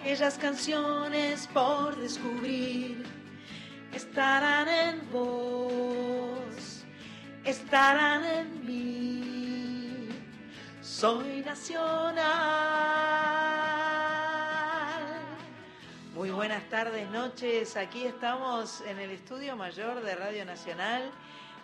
aquellas canciones por descubrir estarán en vos, estarán en mí. Soy nacional. Muy buenas tardes, noches. Aquí estamos en el estudio mayor de Radio Nacional,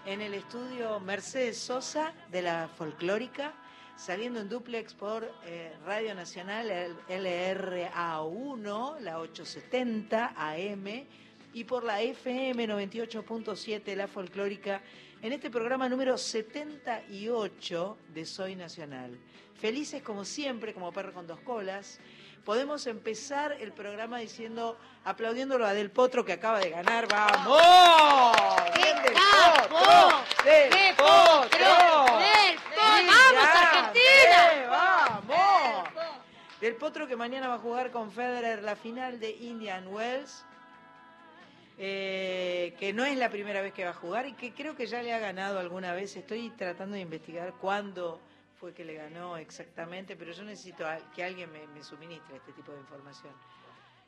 en el estudio Mercedes Sosa de la Folclórica saliendo en duplex por eh, Radio Nacional LRA1, la 870 AM, y por la FM 98.7, la folclórica, en este programa número 78 de Soy Nacional. Felices como siempre, como perro con dos colas. Podemos empezar el programa diciendo, aplaudiéndolo a Del Potro que acaba de ganar. ¡Vamos! ¡Bien Del Potro! ¡Del Potro! ¡Del Potro! ¡Vamos, Argentina! ¡Vamos! Del Potro que mañana va a jugar con Federer la final de Indian Wells. Eh, que no es la primera vez que va a jugar y que creo que ya le ha ganado alguna vez. Estoy tratando de investigar cuándo fue que le ganó exactamente, pero yo necesito que alguien me, suministre este tipo de información.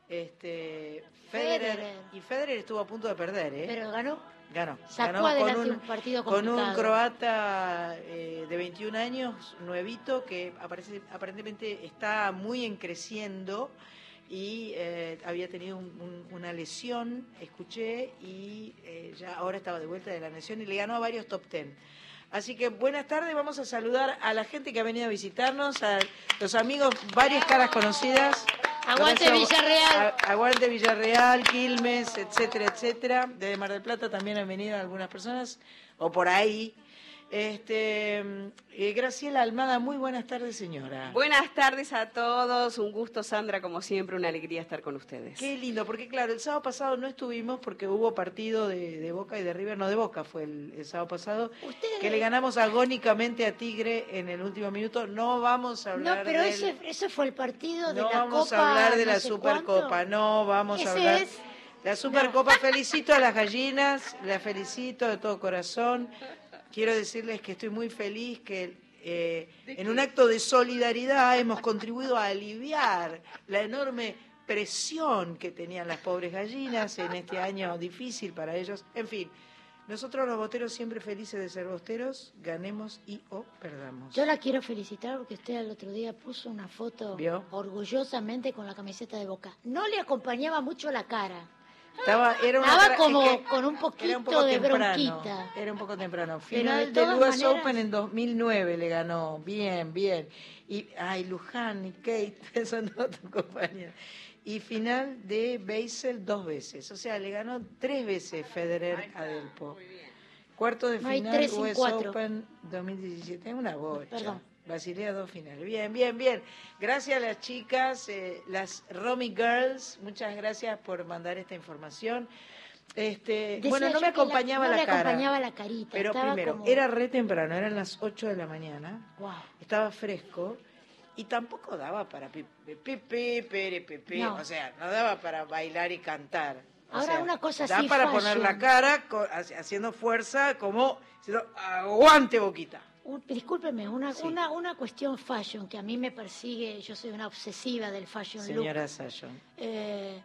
Este, Federer, y Federer estuvo a punto de perder, ¿eh? Pero ganó. Ganó. Sacó adelante con un, partido Con un croata eh, de 21 años, nuevito, que aparentemente está muy en creciendo y eh, había tenido una lesión, escuché, y eh, ya ahora estaba de vuelta de la lesión y le ganó a varios top ten. Así que buenas tardes, vamos a saludar a la gente que ha venido a visitarnos, a los amigos, varias caras conocidas. Aguante Villarreal. aguante Villarreal, Quilmes, etcétera, etcétera. Desde Mar del Plata también han venido algunas personas, o por ahí. Este, eh, Graciela Almada, muy buenas tardes, señora. Buenas tardes a todos, un gusto, Sandra, como siempre, una alegría estar con ustedes. Qué lindo, porque claro, el sábado pasado no estuvimos porque hubo partido de, Boca y de River, no de Boca, fue el, sábado pasado, que le ganamos agónicamente a Tigre en el último minuto. No vamos a hablar No, pero ese, fue el partido de la Copa. No vamos a hablar de la Supercopa, no vamos a hablar. La Supercopa, felicito a las gallinas, la felicito de todo corazón quiero decirles que estoy muy feliz que eh, en un acto de solidaridad hemos contribuido a aliviar la enorme presión que tenían las pobres gallinas en este año difícil para ellos. En fin, nosotros los boteros siempre felices de ser boteros, ganemos y o perdamos. Yo la quiero felicitar porque usted el otro día puso una foto orgullosamente con la camiseta de Boca. No le acompañaba mucho la cara. Estaba, era como con un poquito de bronquita. Era un poco temprano. Final del US Open en 2009 le ganó. Bien, bien. Y, ay, Luján y Kate, son dos compañeros. Y final de Basel dos veces. O sea, le ganó tres veces Federer a Delpo. Cuarto de final US Open 2017. Una bocha. Perdón. Basilea dos finales. Bien, bien, bien. Gracias a las chicas, eh, las Romy Girls, muchas gracias por mandar esta información. Este, bueno, no me acompañaba la, cara. acompañaba la carita. Pero primero, era re temprano, eran las 8 de la mañana. Wow. Estaba fresco y tampoco daba para pipi, pere, o sea, no daba para bailar y cantar. Ahora una cosa da para poner la cara haciendo fuerza como diciendo aguante boquita discúlpeme, una, una, una, cuestión fashion que a mí me persigue, yo soy una obsesiva del fashion Señora Fashion. Eh,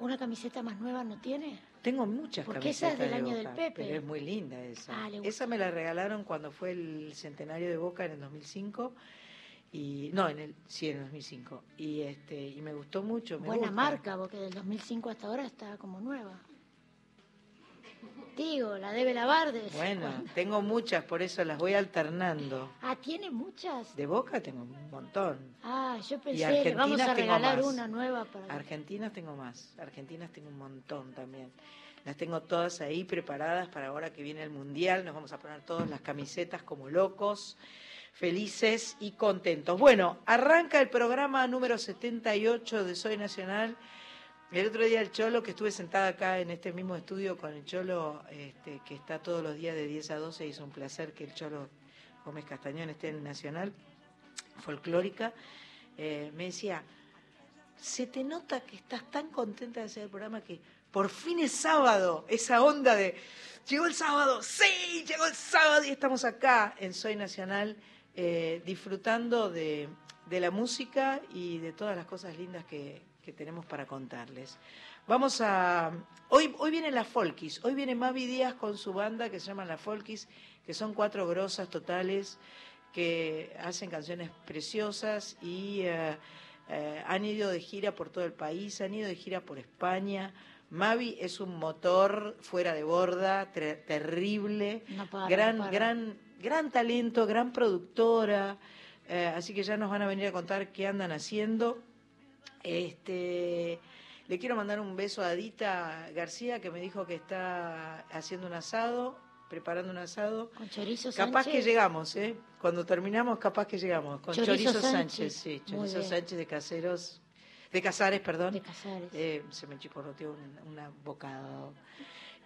¿Una camiseta más nueva no tiene? Tengo muchas Porque camisetas. esa es del año del Pepe. Pero es muy linda esa. Ah, esa me la regalaron cuando fue el centenario de Boca en el 2005. Y, no, en el, sí, en el 2005. Y, este, y me gustó mucho. Buena marca, porque del 2005 hasta ahora está como nueva. Digo, la debe lavar. De bueno, tengo muchas, por eso las voy alternando. Ah, ¿tiene muchas? De Boca tengo un montón. Ah, yo pensé, que vamos a regalar una nueva para... Argentinas tengo más, Argentinas tengo un montón también. Las tengo todas ahí preparadas para ahora que viene el Mundial. Nos vamos a poner todas las camisetas como locos, felices y contentos. Bueno, arranca el programa número 78 de Soy Nacional el otro día el Cholo, que estuve sentada acá en este mismo estudio con el Cholo, este, que está todos los días de 10 a 12, hizo un placer que el Cholo Gómez Castañón esté en Nacional, folclórica, eh, me decía, se te nota que estás tan contenta de hacer el programa que por fin es sábado, esa onda de, llegó el sábado, sí, llegó el sábado y estamos acá en Soy Nacional, eh, disfrutando de de la música y de todas las cosas lindas que, tenemos para contarles. Vamos a... Hoy, hoy vienen las Folkis, hoy viene Mavi Díaz con su banda que se llama las Folkis, que son cuatro grosas totales que hacen canciones preciosas y eh, eh, han ido de gira por todo el país, han ido de gira por España. Mavi es un motor fuera de borda, terrible, gran, gran, gran talento, gran productora. Eh, así que ya nos van a venir a contar qué andan haciendo. Este, le quiero mandar un beso a Adita García que me dijo que está haciendo un asado preparando un asado. Con chorizo Capaz que llegamos, ¿eh? Cuando terminamos, capaz que llegamos. Con chorizo, Sánchez. sí. Chorizo Sánchez de Caseros. De Casares, perdón. De Casares. Eh, se me chicorroteó un, una bocado.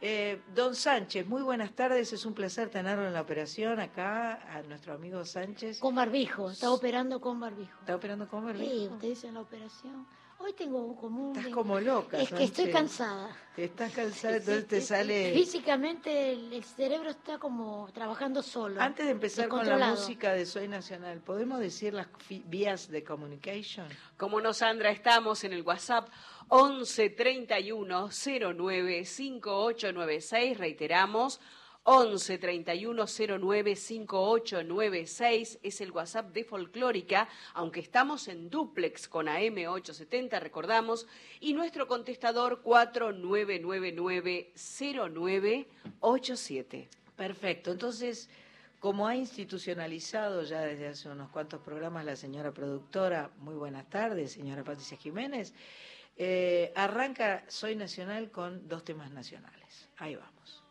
Eh, don Sánchez, muy buenas tardes, es un placer tenerlo en la operación acá, a nuestro amigo Sánchez. Con barbijo, está operando con barbijo. ¿Está operando con barbijo? Sí, usted dice en la operación. Hoy tengo como Estás como loca. Es que estoy cansada. Estás cansada, entonces te sale... Físicamente el, cerebro está como trabajando solo. Antes de empezar con la música de Soy Nacional, ¿podemos decir las vías de comunicación? Como no, Sandra, estamos en el WhatsApp 11 31 09 5896, reiteramos, 11 31 09 5896 es el WhatsApp de Folclórica, aunque estamos en duplex con AM870, recordamos, y nuestro contestador 4999 0987. Perfecto, entonces, como ha institucionalizado ya desde hace unos cuantos programas la señora productora, muy buenas tardes, señora Patricia Jiménez, eh, arranca Soy Nacional con dos temas nacionales. Ahí vamos.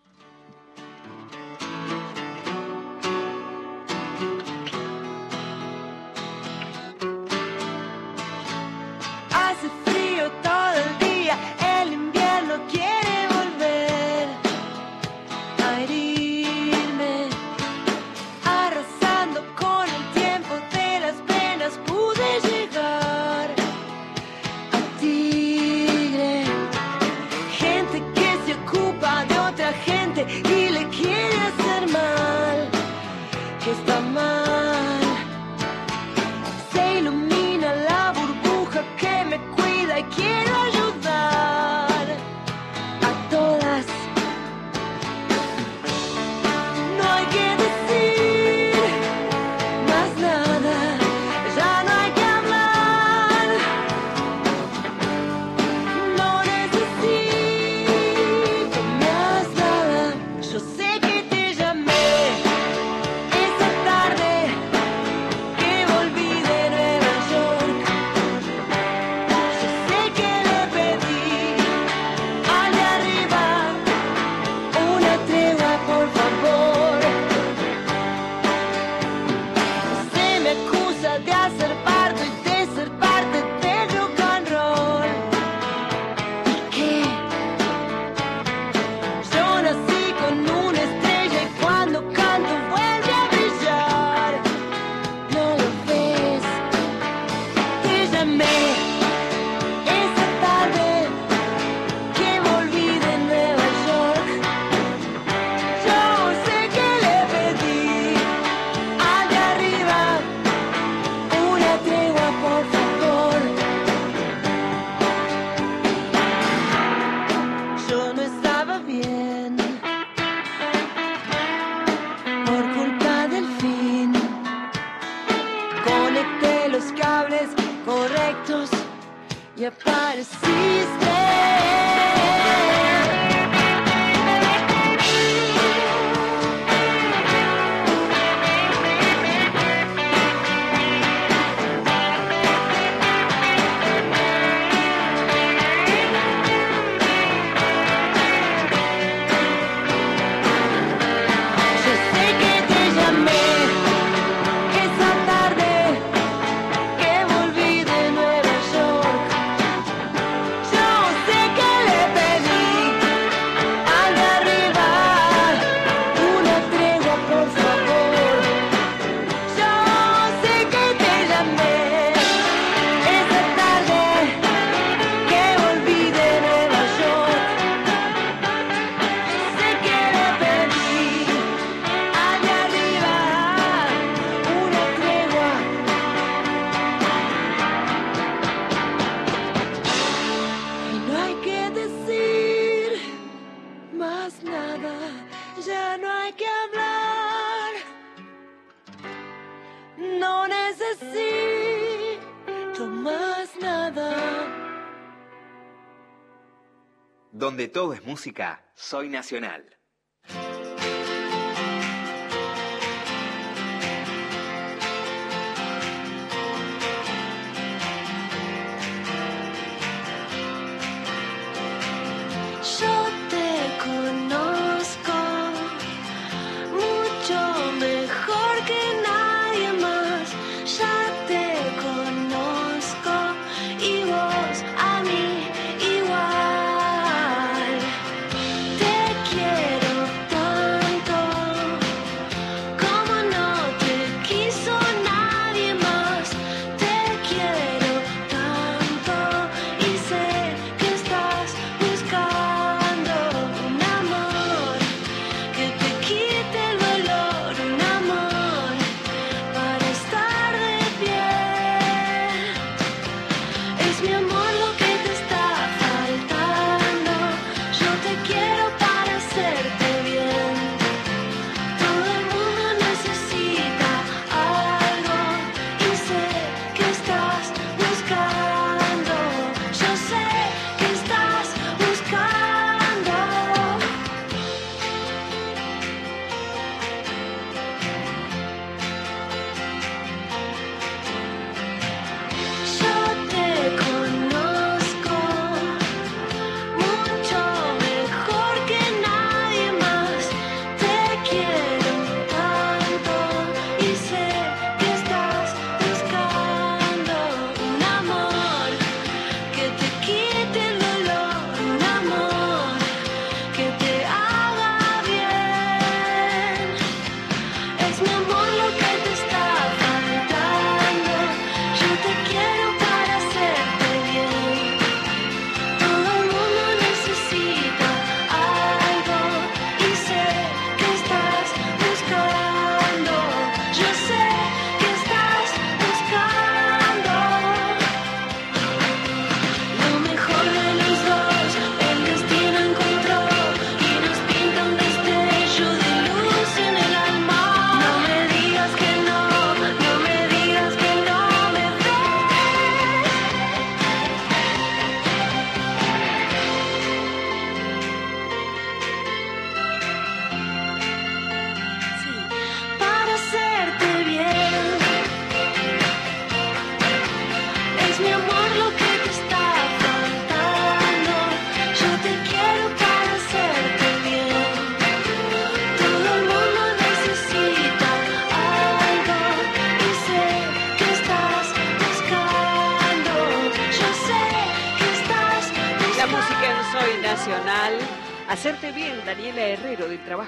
Es música, soy nacional.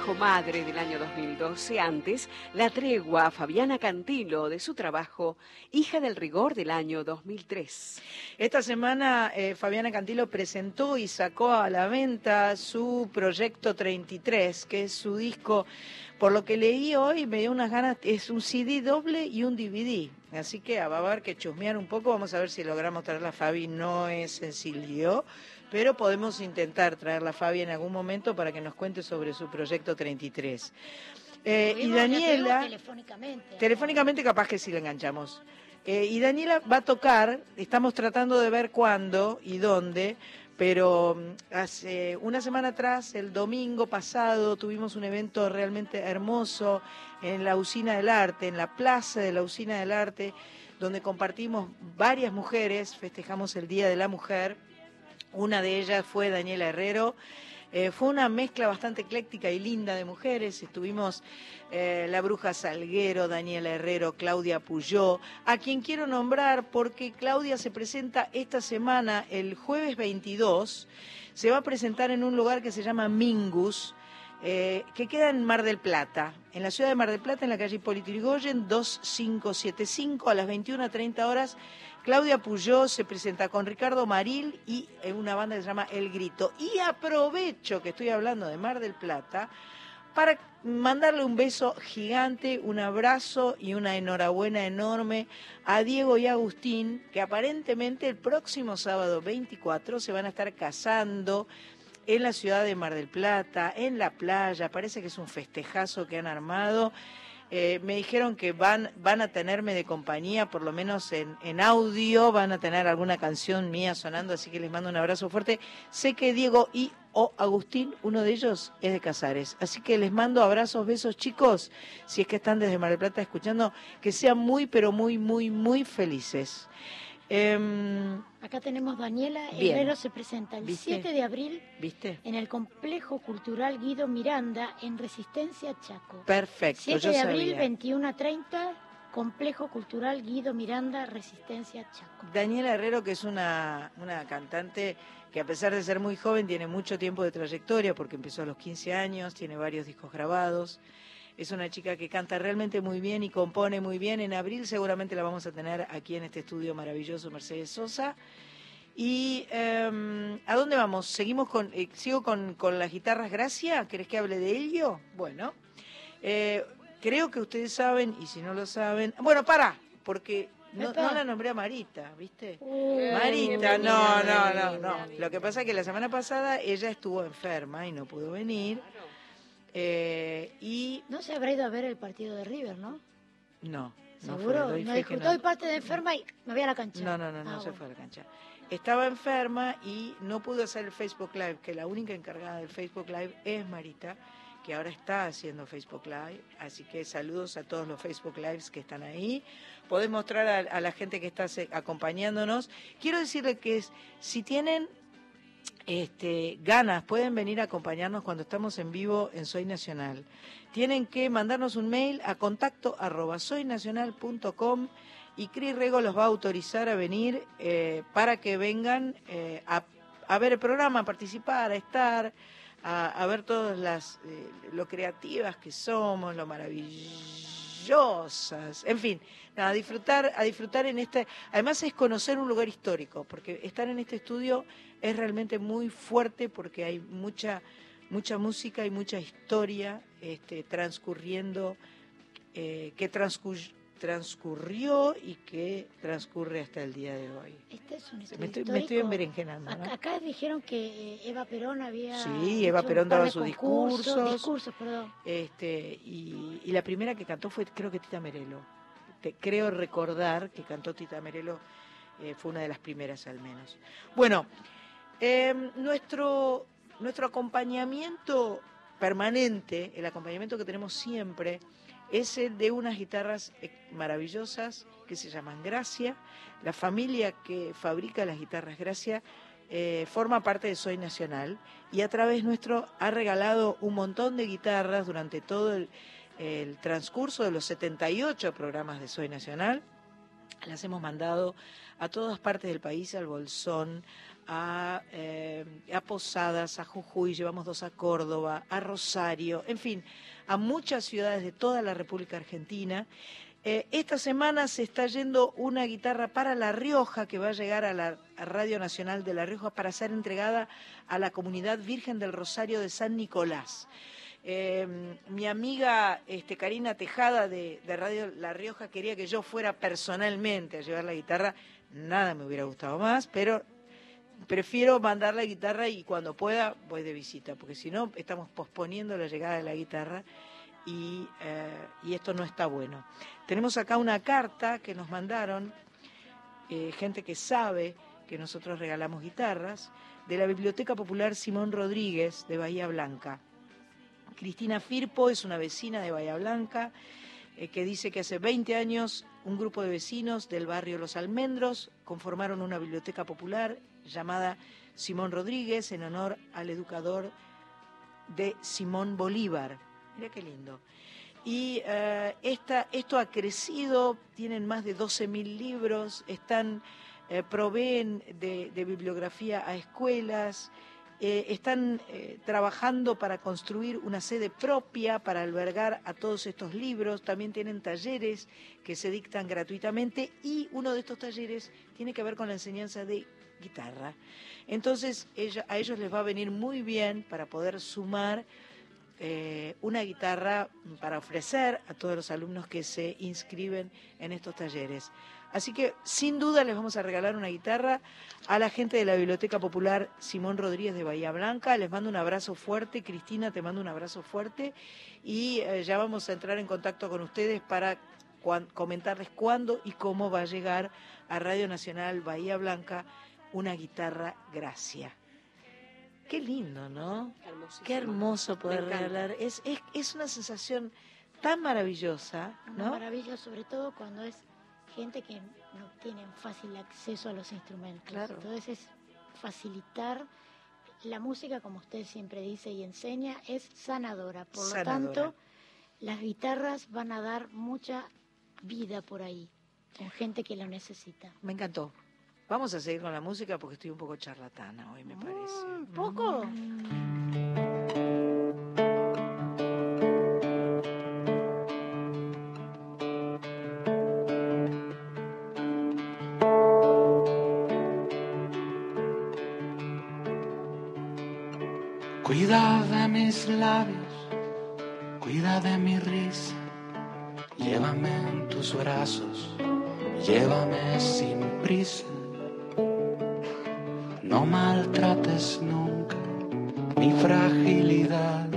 Del año 2012, antes La Tregua, Fabiana Cantilo, de su trabajo Hija del Rigor del año 2003. Esta semana eh, Fabiana Cantilo presentó y sacó a la venta su proyecto 33, que es su disco, por lo que leí hoy me dio unas ganas, es un CD doble y un DVD. Así que a haber que chusmear un poco, vamos a ver si logramos traer a Fabi, no es sencillo pero podemos intentar traerla a Fabi en algún momento para que nos cuente sobre su proyecto 33. Eh, y Daniela, telefónicamente. telefónicamente capaz que sí la enganchamos. Eh, y Daniela va a tocar, estamos tratando de ver cuándo y dónde, pero mm, hace una semana atrás, el domingo pasado, tuvimos un evento realmente hermoso en la Usina del Arte, en la plaza de la Usina del Arte, donde compartimos varias mujeres, festejamos el Día de la Mujer una de ellas fue Daniela Herrero. Eh, fue una mezcla bastante ecléctica y linda de mujeres. Estuvimos eh, la bruja Salguero, Daniela Herrero, Claudia Puyó, a quien quiero nombrar porque Claudia se presenta esta semana, el jueves 22, se va a presentar en un lugar que se llama Mingus, eh, que queda en Mar del Plata, en la ciudad de Mar del Plata, en la calle Hipólito Yrigoyen, 2575, a las 21.30 horas. Claudia Puyó se presenta con Ricardo Maril y en una banda que se llama El Grito. Y aprovecho que estoy hablando de Mar del Plata para mandarle un beso gigante, un abrazo y una enhorabuena enorme a Diego y Agustín, que aparentemente el próximo sábado 24 se van a estar casando en la ciudad de Mar del Plata, en la playa, parece que es un festejazo que han armado. Eh, me dijeron que van, van a tenerme de compañía, por lo menos en, en, audio, van a tener alguna canción mía sonando, así que les mando un abrazo fuerte. Sé que Diego y o Agustín, uno de ellos es de Casares. Así que les mando abrazos, besos chicos, si es que están desde Mar del Plata escuchando, que sean muy, pero muy, muy, muy felices. Em, Acá tenemos Daniela Herrero, se presenta el 7 de abril ¿Viste? en el Complejo Cultural Guido Miranda en Resistencia Chaco. Perfecto. 7 de abril, 21 a 30, Complejo Cultural Guido Miranda, Resistencia Chaco. Daniela Herrero, que es una, una cantante que a pesar de ser muy joven tiene mucho tiempo de trayectoria porque empezó a los 15 años, tiene varios discos grabados. Es una chica que canta realmente muy bien y compone muy bien. En abril seguramente la vamos a tener aquí en este estudio maravilloso, Mercedes Sosa. ¿Y em, a dónde vamos? ¿Seguimos con, eh, sigo con, con, las guitarras Gracia? ¿Querés que hable de ello? Bueno, eh, creo que ustedes saben, y si no lo saben... Bueno, para, porque no, la nombré a Marita, ¿viste? Marita, no, no, no, no. Lo que pasa es que la semana pasada ella estuvo enferma y no pudo venir. Eh, y no se habrá ido a ver el partido de River, ¿no? No. ¿Seguro? No, parte de enferma y me voy a la cancha. No, no, no, no ah, se fue a la cancha. Estaba enferma y no pudo hacer el Facebook Live, que la única encargada del Facebook Live es Marita, que ahora está haciendo Facebook Live. Así que saludos a todos los Facebook Lives que están ahí. Podés mostrar a, a la gente que está acompañándonos. Quiero decirle que si tienen este, ganas, pueden venir a acompañarnos cuando estamos en vivo en Soy Nacional. Tienen que mandarnos un mail a contacto arroba soynacional.com y Cris Rego los va a autorizar a venir eh, para que vengan eh, a, ver el programa, a participar, a estar, a, ver todas las, eh, lo creativas que somos, lo maravillosas, en fin, a disfrutar, a disfrutar en este, además es conocer un lugar histórico, porque estar en este estudio es realmente muy fuerte porque hay mucha, mucha música y mucha historia este, transcurriendo, eh, que transcurrió y que transcurre hasta el día de hoy. Este es un me, estoy, me estoy enberenjenando. Acá, dijeron que Eva Perón había. Sí, Eva Perón daba sus discursos. discursos perdón. Este, y, y, la primera que cantó fue, creo que Tita Merelo. Te, creo recordar que cantó Tita Merelo, eh, fue una de las primeras al menos. Bueno, Em, nuestro, nuestro acompañamiento permanente, el acompañamiento que tenemos siempre, es el de unas guitarras eh, maravillosas que se llaman Gracia. La familia que fabrica las guitarras Gracia eh, forma parte de Soy Nacional y a través nuestro ha regalado un montón de guitarras durante todo el, el transcurso de los 78 programas de Soy Nacional. Las hemos mandado a todas partes del país, al Bolsón, eh, a, Posadas, a Jujuy, llevamos dos a Córdoba, a Rosario, en fin, a muchas ciudades de toda la República Argentina. Eh, esta semana se está yendo una guitarra para La Rioja que va a llegar a la Radio Nacional de La Rioja para ser entregada a la comunidad Virgen del Rosario de San Nicolás. Eh, mi amiga este, Karina Tejada de, Radio La Rioja quería que yo fuera personalmente a llevar la guitarra. Nada me hubiera gustado más, pero prefiero mandar la guitarra y cuando pueda voy de visita, porque si no estamos posponiendo la llegada de la guitarra y, eh, esto no está bueno. Tenemos acá una carta que nos mandaron, eh, gente que sabe que nosotros regalamos guitarras, de la Biblioteca Popular Simón Rodríguez de Bahía Blanca. Cristina Firpo es una vecina de Bahía Blanca eh, que dice que hace 20 años un grupo de vecinos del barrio Los Almendros conformaron una biblioteca popular llamada Simón Rodríguez en honor al educador de Simón Bolívar. Mira qué lindo. Y eh, esto ha crecido, tienen más de 12.000 libros, están, eh, proveen de, bibliografía a escuelas, eh, están trabajando para construir una sede propia para albergar a todos estos libros, también tienen talleres que se dictan gratuitamente y uno de estos talleres tiene que ver con la enseñanza de guitarra. Entonces a ellos les va a venir muy bien para poder sumar eh, una guitarra para ofrecer a todos los alumnos que se inscriben en estos talleres. Así que sin duda les vamos a regalar una guitarra a la gente de la Biblioteca Popular Simón Rodríguez de Bahía Blanca. Les mando un abrazo fuerte. Cristina, te mando un abrazo fuerte. Y eh, ya vamos a entrar en contacto con ustedes para comentarles cuándo y cómo va a llegar a Radio Nacional Bahía Blanca una guitarra Gracia. Qué lindo, ¿no? Qué hermoso poder regalar. Es, es, es una sensación tan maravillosa, ¿no? Maravilloso, sobre todo cuando es gente que no tiene fácil acceso a los instrumentos. Claro. Entonces es facilitar la música, como usted siempre dice y enseña, es sanadora. Por lo tanto, las guitarras van a dar mucha vida por ahí, con gente que lo necesita. Me encantó. Vamos a seguir con la música porque estoy un poco charlatana hoy, me parece. ¿Un poco? Cuida de mis labios, cuida de mi risa, llévame en tus brazos, llévame sin prisa no maltrates nunca mi fragilidad.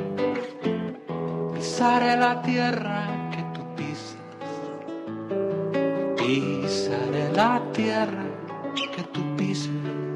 Pisaré la tierra que tú pisas. Pisaré la tierra que tú pisas.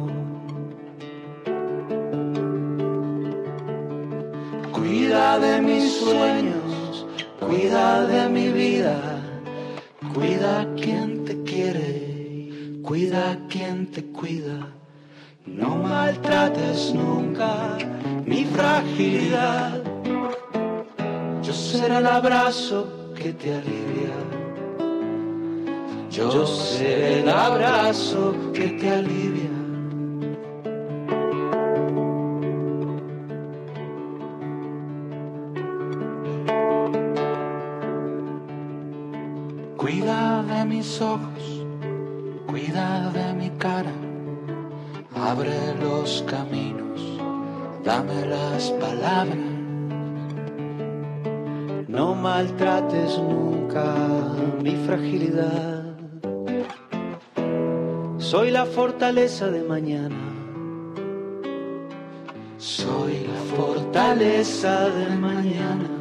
Cuida de mis sueños, cuida de mi vida, cuida quien te quiere, cuida quien te cuida. No maltrates nunca mi fragilidad. Yo seré el abrazo que te alivia. Yo seré el abrazo que te alivia. Soy la fortaleza de mañana. Soy la fortaleza de mañana.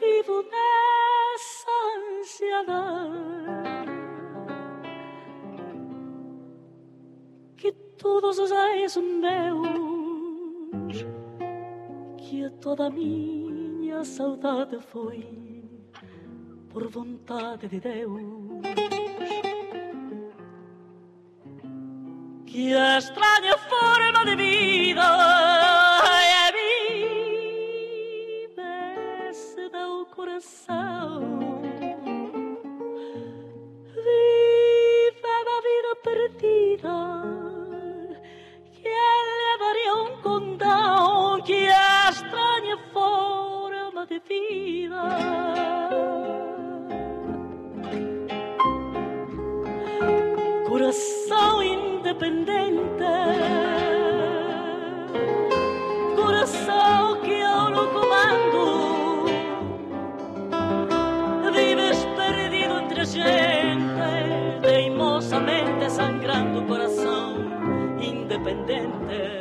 Vivo nessa ansiedade que todos os ais meus que toda a minha saudade foi por vontade de Deus. Que a estranha forma de vida coração. Viva a vida perdida, que ele daria um condão que é estranha forma de vida. Independente.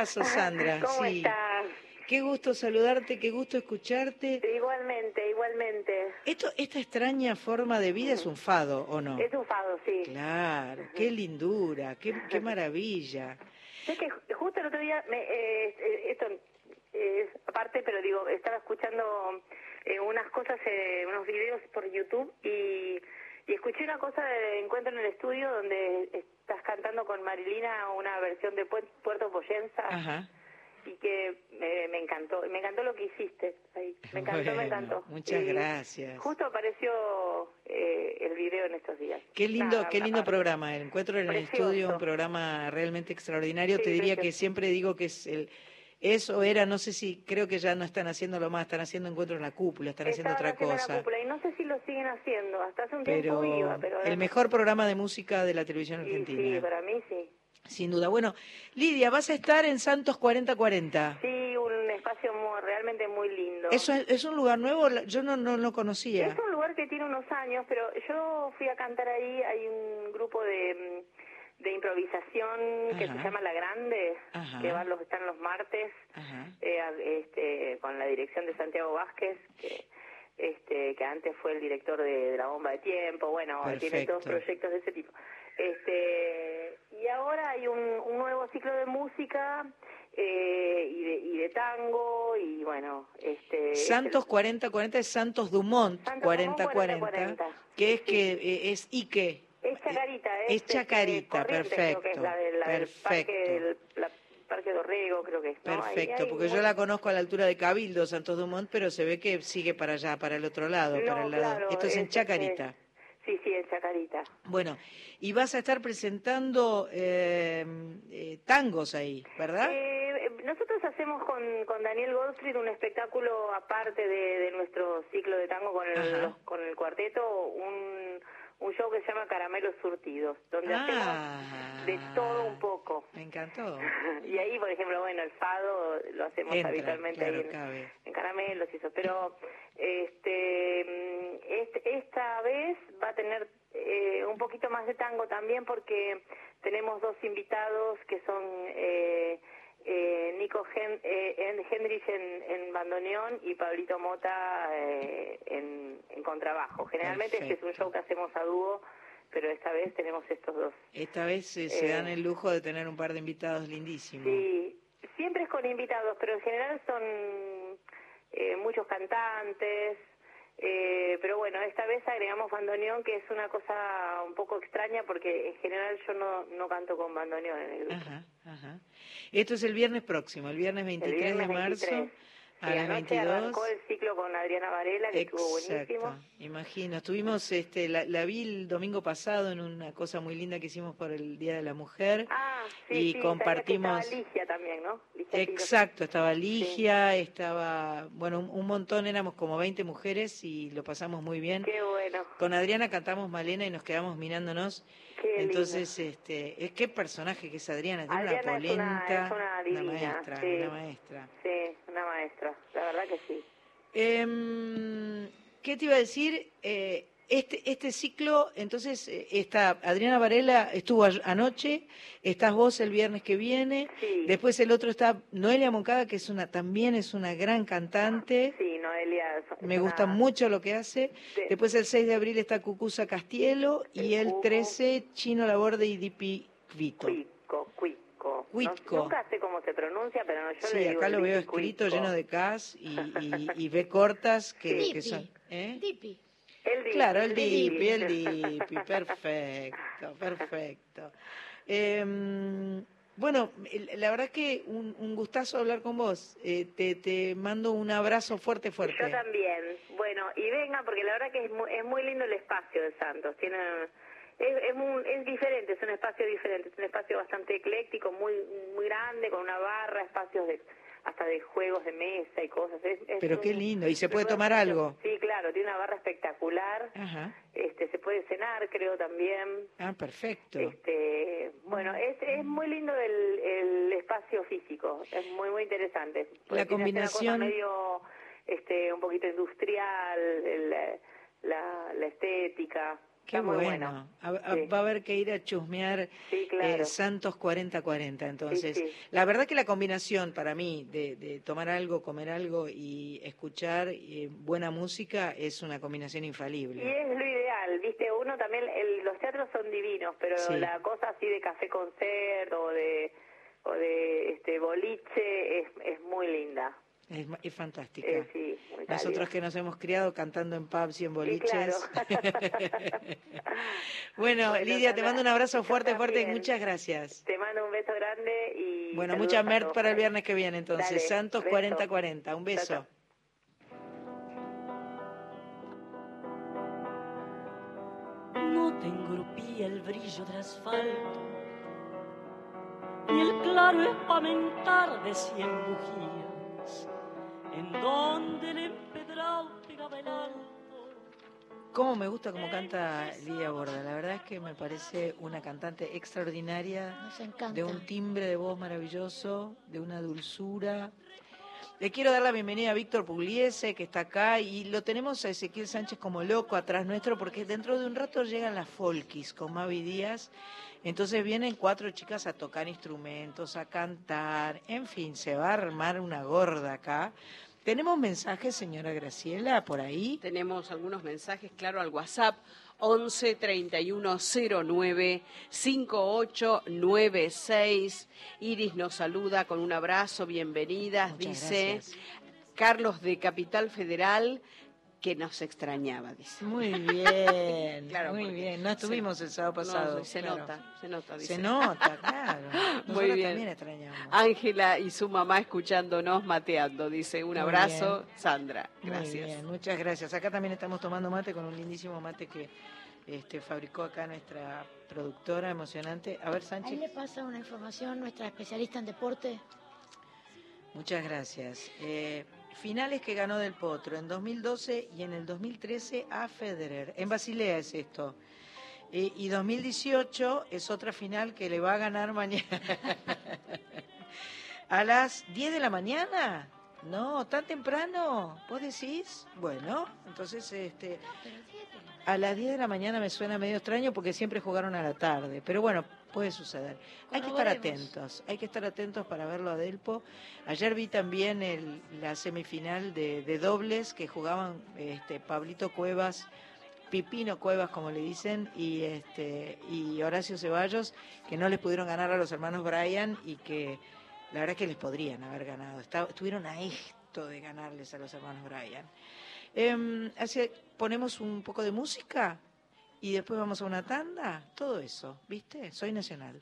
Gustazo, Sandra. ¿Cómo sí. estás? Qué gusto saludarte, qué gusto escucharte. Igualmente, igualmente. Esto, esta extraña forma de vida es un fado, ¿o no? Es un fado, sí. Claro, qué lindura, qué, qué maravilla. Sé que ju- justo el otro día, me, eh, eh, esto es aparte, pero digo, estaba escuchando eh, unas cosas, eh, unos videos por YouTube y, y escuché una cosa de Encuentro en el Estudio donde estás cantando con Marilina una versión de Pu- Puerto Poyenza Ajá. y que me, me encantó, me encantó lo que hiciste ahí. Me encantó, Bueno, me encantó. muchas Y gracias. Justo apareció eh, el video en estos días. Qué lindo, Nada, qué lindo programa. El encuentro en el estudio, un programa realmente extraordinario. Sí, Te diría que siempre digo que es el es o era, no sé si, creo que ya no están haciéndolo más, están haciendo encuentro en la cúpula, están haciendo otra haciendo la cosa. cúpula y no sé si lo siguen haciendo. Hasta hace un Pero tiempo iba, pero el mejor programa de música de la televisión argentina. sí, para mí sí. Sin duda. Bueno, Lidia, vas a estar en Santos 4040. Sí, un espacio muy, realmente muy lindo. ¿Eso es, es un lugar nuevo? Yo no, no lo conocía. Es un lugar que tiene unos años, pero yo fui a cantar ahí. Hay un grupo de, mm, de improvisación que Ajá. se llama La Grande, Ajá. que van los, están los martes. Eh, este, con la dirección de Santiago Vázquez, que, este, que antes fue el director de, de La Bomba de Tiempo, bueno, tiene todos proyectos de ese tipo. Este, y ahora hay un, un nuevo ciclo de música eh, y, de, y de tango, y bueno, este... Santos este- 4040 es Santos Dumont Santos 4040, Dumont 4040, que es sí. que eh, es Ike. Es Chacarita, es, Es Chacarita, este, creo que es la del, la del perfecto, parque, del- la- Parque Dorrego, creo que es. Perfecto, porque yo la conozco a la altura de Cabildo, Santos Dumont, pero se ve que sigue para allá, para el otro lado, No, para el lado. claro, Esto es en Chacarita. este, Sí, sí, en Chacarita. Bueno, y vas a estar presentando eh, eh, tangos ahí, ¿verdad? Eh, nosotros hacemos con, con Daniel Goldfried un espectáculo aparte de, de nuestro ciclo de tango con el, con el cuarteto, un, un show que se llama Caramelos Surtidos, donde Ah. hacemos de todo un poco. Me encantó. Y ahí, por ejemplo, bueno, el fado lo hacemos Entra, habitualmente claro, ahí en, caramelos y eso, pero este, este- esta vez va a tener eh, un poquito más de tango también porque tenemos dos invitados que son eh, eh, Nico Hen eh, en Hendrix en, en bandoneón y Pablito Mota eh, en, en contrabajo. Generalmente este es un show que hacemos a dúo, pero esta vez tenemos estos dos. Esta vez se Eh, dan el lujo de tener un par de invitados lindísimos. Sí, siempre es con invitados, pero en general son eh, muchos cantantes. Eh, pero bueno, esta vez agregamos bandoneón, que es una cosa un poco extraña porque en general yo no, no canto con bandoneón en el grupo. Ajá, ajá. Esto es el viernes próximo, el viernes 23 el viernes de marzo 23. A las anoche 22. arrancó el ciclo con Adriana Varela, que estuvo buenísimo. Exacto, imagino. Estuvimos, este, la, la vi el domingo pasado en una cosa muy linda que hicimos por el Día de la Mujer. Ah, sí, Y sí, compartimos- estaba Ligia también, ¿no? Ligia. Exacto, estaba Ligia, estaba, bueno, un, un montón, éramos como 20 mujeres y lo pasamos muy bien. Qué bueno. Con Adriana cantamos Malena y nos quedamos mirándonos. Qué lindo. Entonces, este, es qué personaje que es Adriana, tiene Adriana una es una- polenta, es una divina, maestra, sí. una maestra. Sí, una maestra, la verdad que sí. Em, ¿Qué te iba a decir? Eh, este, este ciclo, entonces, eh, está Adriana Varela estuvo a- anoche, estás vos el viernes que viene, Sí. después el otro está Noelia Moncada, que es una también es una gran cantante, Sí, Noelia. me una- gusta mucho lo que hace. Sí. Después el 6 de abril está Cucusa Castielo y El el Cuco. 13 Chino Laborde y Dipi Vito. Cuico, Cuico. No- Cuico. nunca sé cómo se pronuncia, pero no, yo Sí, le digo acá lo veo Cuico. escrito lleno de Ks y, y, y B cortas que, que son... ¿eh? Dipi. El Dipi, Claro, el Dipi. El Dipi, perfecto, perfecto. Em, bueno, la verdad que un, un gustazo hablar con vos. Eh, te, te mando un abrazo fuerte, fuerte. Yo también. Bueno, y venga, porque la verdad que es muy, es muy lindo el espacio de Santos. Tiene, es, es, muy- es diferente, es un espacio diferente. Es un espacio bastante ecléctico, muy muy grande, con una barra, espacios de hasta de juegos de mesa y cosas. Es, es Pero un- qué lindo. ¿Y se puede tomar algo? Sí, claro, tiene una barra espectacular. Ajá. Este, se puede cenar, creo también. Ah, perfecto. Este, bueno, es, es muy lindo el, el espacio físico, es muy muy interesante. La así una cosa combinación- medio, este, un poquito industrial, el- la, la estética. Qué muy bueno. A- a- Sí. Va a haber que ir a chusmear Sí, claro. eh, Santos 40-40. Entonces, Sí, la verdad que la combinación para mí de, de tomar algo, comer algo y escuchar eh, buena música es una combinación Y infalible. es lo ideal, viste, uno también, el- los teatros son divinos, pero la cosa así de café concert o de o de este boliche es, es muy linda. Es, es fantástica. Eh, sí, Nosotros que nos hemos criado cantando en pubs y en Sí, boliches. claro. bueno, Bueno, Lidia, te mando un abrazo fuerte, fuerte y muchas gracias. Te mando un beso grande y Bueno, mucha MERT para el viernes que viene entonces. Dale, Santos beso. 40-40. Un beso. chao. No te engrupía el brillo del asfalto, ni el claro espamentar de cien bujías, en donde el empedrado pegaba el alto. Cómo me gusta cómo canta Lidia Borda. La verdad es que me parece una cantante extraordinaria, Nos encanta. de un timbre de voz maravilloso, de una dulzura. Le quiero dar la bienvenida a Víctor Pugliese, que está acá, y lo tenemos a Ezequiel Sánchez como loco atrás nuestro, porque dentro de un rato llegan las folkis con Mavi Díaz. Entonces vienen cuatro chicas a tocar instrumentos, a cantar, en fin, se va a armar una gorda acá. ¿Tenemos mensajes, señora Graciela, por ahí? Tenemos algunos mensajes, claro, al WhatsApp 11 31 09 5896. Iris nos saluda con un abrazo, bienvenidas, Muchas dice gracias. Carlos de Capital Federal, que nos extrañaba, dice. Muy bien, Claro, muy bien. No estuvimos el sábado No, pasado. se claro. nota, se nota, dice. Se nota, claro. Nosotros Muy bien. también extrañamos. Ángela y su mamá escuchándonos mateando, dice. Un Muy abrazo, bien. Sandra. Muy Gracias. bien, muchas gracias. Acá también estamos tomando mate con un lindísimo mate que este, fabricó acá nuestra productora emocionante. A ver, Ahí Sánchez. le pasa una información nuestra especialista en deporte. Muchas gracias. Eh, finales que ganó Del Potro en 2012 y en el 2013 a Federer. En Basilea es esto. Eh, y 2018 es otra final que le va a ganar mañana. a las 10 de la mañana. No, tan temprano. ¿Vos decís? Bueno, entonces este, a las 10 de la mañana me suena medio extraño porque siempre jugaron a la tarde. Pero bueno, puede suceder. Hay que estar atentos, hay que estar atentos para verlo a Delpo. Ayer vi también el, la semifinal de, de dobles que jugaban este, Pablito Cuevas Pipino Cuevas, como le dicen, y, este, y Horacio Ceballos, que no les pudieron ganar a los hermanos Bryan y que la verdad que les podrían haber ganado. estuvieron a esto de ganarles a los hermanos Bryan. Eh, así, ponemos un poco de música y después vamos a una tanda. Todo eso, ¿viste? Soy nacional.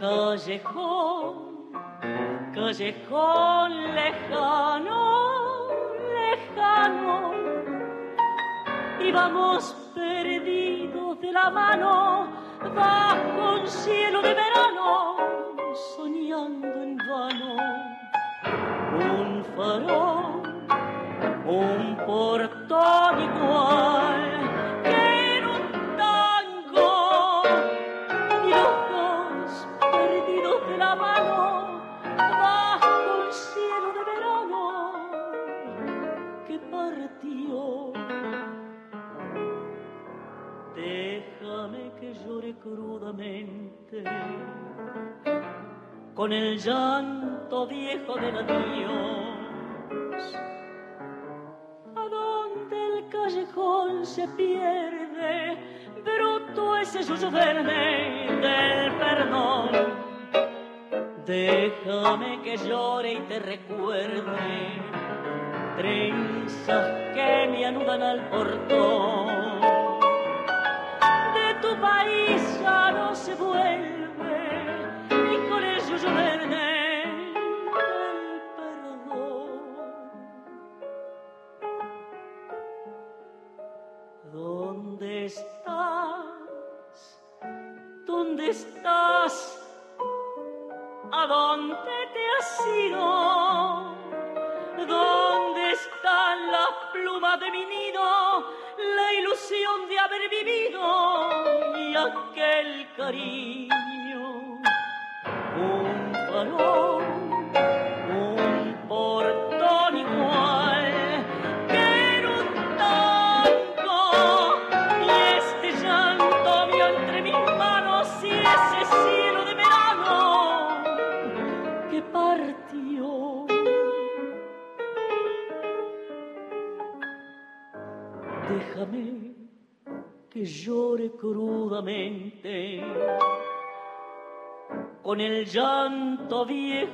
Callejón, callejón lejano, lejano, íbamos perdidos de la mano bajo un cielo de verano, soñando en vano. Un farol, un portón igual con el llanto viejo del adiós. A donde el callejón se pierde, bruto ese suyo verde del perdón. Déjame que llore y te recuerde trenzas que me anudan al portón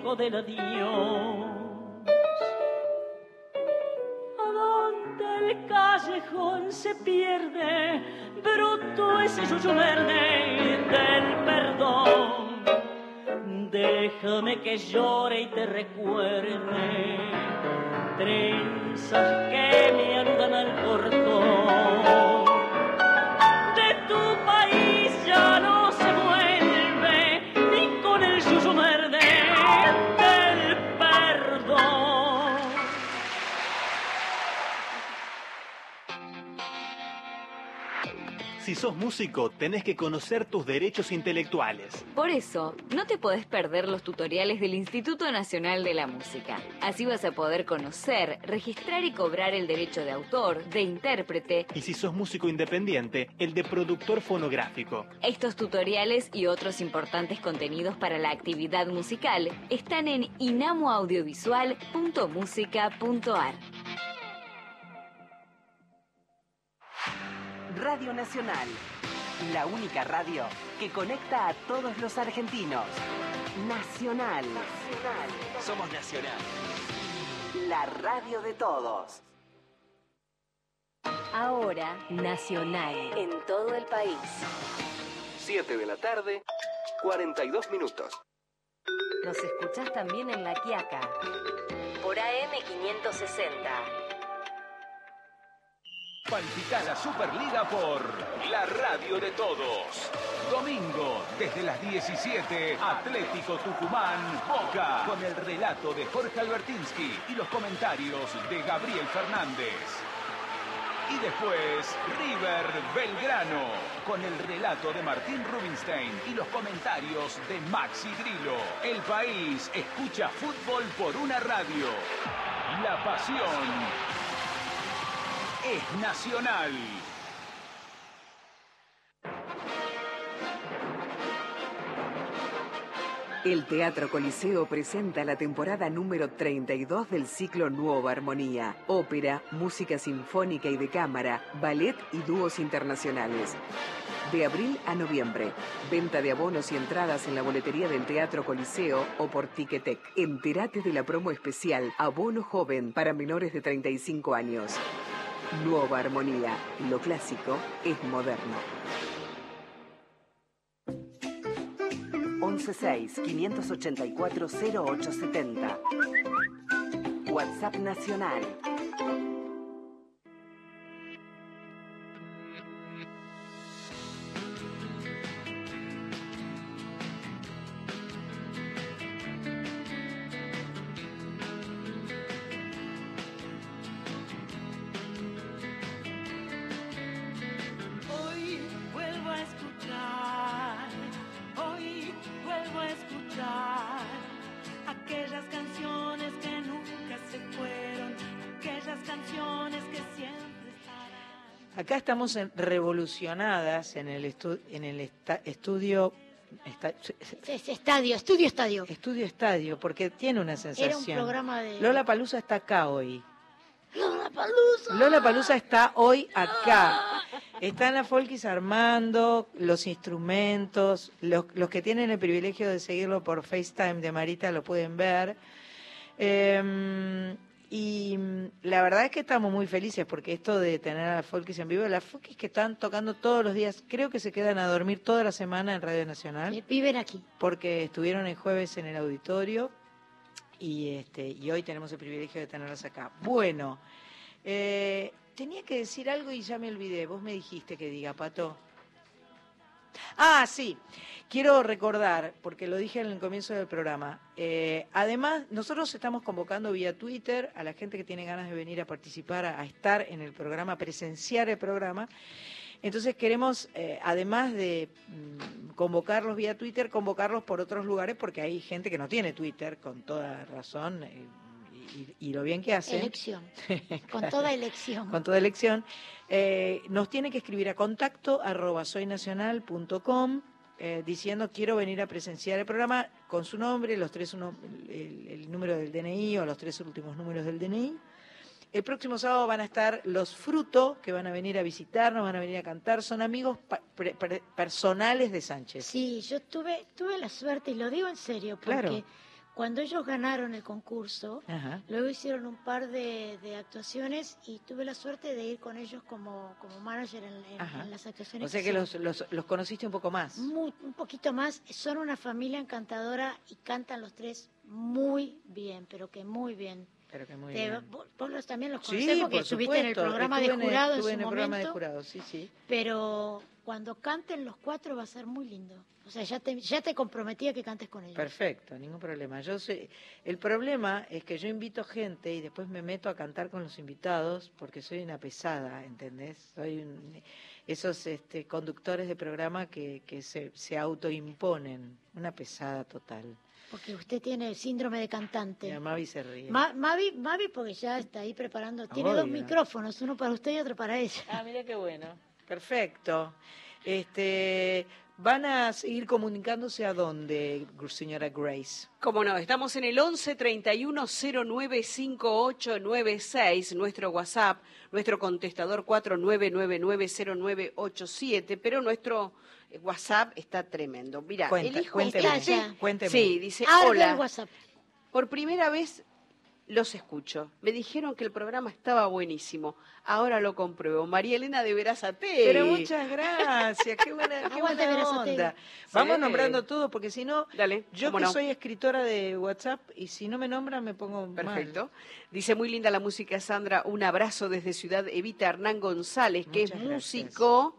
viejo del adiós. A donde el callejón se pierde, bruto ese suyo verde del perdón. Déjame que llore y te recuerde trenzas sos músico, tenés que conocer tus derechos intelectuales. Por eso, no te podés perder los tutoriales del Instituto Nacional de la Música. Así vas a poder conocer, registrar y cobrar el derecho de autor, de intérprete. Y si sos músico independiente, el de productor fonográfico. Estos tutoriales y otros importantes contenidos para la actividad musical están en inamoaudiovisual.musica.ar. Radio Nacional, la única radio que conecta a todos los argentinos. Nacional. Nacional. Somos Nacional. La radio de todos. Ahora, Nacional, en todo el país. 7 de la tarde, 42 minutos. Nos escuchás también en La Quiaca, por AM 560. Palpita Superliga por la radio de todos. Domingo, desde las 17, Atlético Tucumán, Boca, con el relato de Jorge Albertinsky y los comentarios de Gabriel Fernández. Y después, River Belgrano, con el relato de Martín Rubinstein y los comentarios de Maxi Grillo. El país escucha fútbol por una radio. La pasión es nacional. El Teatro Coliseo presenta la temporada número 32 del ciclo Nueva Armonía, ópera, música sinfónica y de cámara, ballet y dúos internacionales. De abril a noviembre, venta de abonos y entradas en la boletería del Teatro Coliseo o por Ticketek. Entérate de la promo especial Abono Joven para menores de 35 años. Nueva Armonía, lo clásico es moderno. 116-584-0870. WhatsApp Nacional. Estamos en- revolucionadas en el, estu- en el esta- estudio. esta- Es estadio, estudio estadio. Estudio Estadio, porque tiene una sensación. Era un programa de... Lola Palusa está acá hoy. Lola Palusa. Lola Palusa está hoy acá. Están las folkis armando los instrumentos. Los, los que tienen el privilegio de seguirlo por FaceTime de Marita lo pueden ver. Eh, y mm, la verdad es que estamos muy felices porque esto de tener a las folkis en vivo, las folkis que están tocando todos los días, creo que se quedan a dormir toda la semana en Radio Nacional Viven aquí. porque estuvieron el jueves en el auditorio y este y hoy tenemos el privilegio de tenerlas acá. Bueno, eh, tenía que decir algo y ya me olvidé. Vos me dijiste que diga, Pato. Ah, sí. Quiero recordar, porque lo dije en el comienzo del programa, eh, además nosotros estamos convocando vía Twitter a la gente que tiene ganas de venir a participar, a, estar en el programa, a presenciar el programa. Entonces queremos, eh, además de mm, convocarlos vía Twitter, convocarlos por otros lugares, porque hay gente que no tiene Twitter, con toda razón, eh, y, y lo bien que hacen. Elección. Con toda elección. con toda elección, eh, nos tiene que escribir a contacto arroba soynacional.com eh, diciendo quiero venir a presenciar el programa con su nombre, los tres uno- el, el número del DNI o los tres últimos números del DNI. El próximo sábado van a estar los Fruto, que van a venir a visitarnos, van a venir a cantar, son amigos pa- pre- pre- personales de Sánchez. Sí, yo tuve, tuve la suerte, y lo digo en serio, porque Claro. Cuando ellos ganaron el concurso, Ajá. luego hicieron un par de, de actuaciones y tuve la suerte de ir con ellos como, como manager en, en- en las actuaciones. O sea que los, los, los conociste un poco más. Mu- un poquito más, son una familia encantadora y cantan los tres muy bien, pero que muy bien. Pero que muy Te- bien. vos, también los Sí, conocés porque por estuviste en el programa Estuve de en jurado en en su el programa de jurado, sí, sí. pero cuando canten los cuatro va a ser muy lindo. O sea, ya te, ya te comprometí a que cantes con ellos. Perfecto, ningún problema. Yo sé, el problema es que yo invito gente y después me meto a cantar con los invitados porque soy una pesada, ¿entendés? Soy un- esos este, conductores de programa que, que se, se autoimponen, una pesada total. Porque usted tiene el síndrome de cantante. Mira, Mavi se ríe. Ma- Mavi, Mavi, porque ya está ahí preparando. Tiene dos micrófonos, uno para usted y otro para ella. Ah, mira qué bueno. Perfecto. Este, ¿Van a seguir comunicándose a dónde, señora Grace? Cómo no, estamos en el 11 31 09 5896, nuestro WhatsApp, nuestro contestador 49990987, pero nuestro eh, WhatsApp está tremendo. Mira, Cuenta- elijo cuénteme, este. cuénteme. Sí, dice, Arde hola. el WhatsApp. Por primera vez los escucho. Me dijeron que el programa estaba buenísimo. Ahora lo compruebo. María Elena de Verazate. Pero muchas gracias, qué buena, qué buena onda. Vamos Sí. nombrando todo, porque si no, Dale, yo que no. soy escritora de WhatsApp, y si no me nombran me pongo mal. Perfecto. Dice muy linda la música, Sandra. Un abrazo desde Ciudad Evita Hernán González, que Muchas es gracias. músico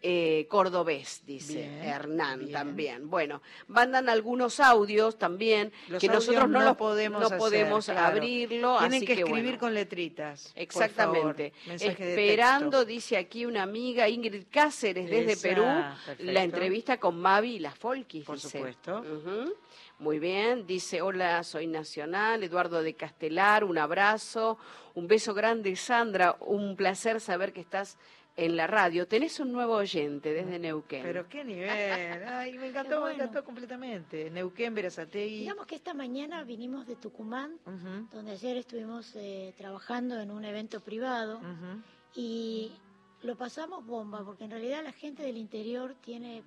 eh, cordobés, dice Bien, Hernán bien. también. Bueno, mandan algunos audios también Los que nosotros no, no los podemos no hacer, podemos claro. abrirlo. Tienen así que que escribir bueno. con letritas. por Exactamente. favor, Esperando, dice aquí una amiga, Ingrid Cáceres, desde Esa, Perú, perfecto. la entrevista con Mavi y las Folkis. Por dice. supuesto. Muy bien, dice, hola, soy Nacional, Eduardo de Castelar, un abrazo, un beso grande, Sandra, un placer saber que estás en la radio. Tenés un nuevo oyente desde Neuquén. Pero qué nivel, ay, me encantó, me encantó completamente. Neuquén, Verazategui. Digamos que esta mañana vinimos de Tucumán, donde ayer estuvimos eh, trabajando en un evento privado y lo pasamos bomba, porque en realidad la gente del interior tiene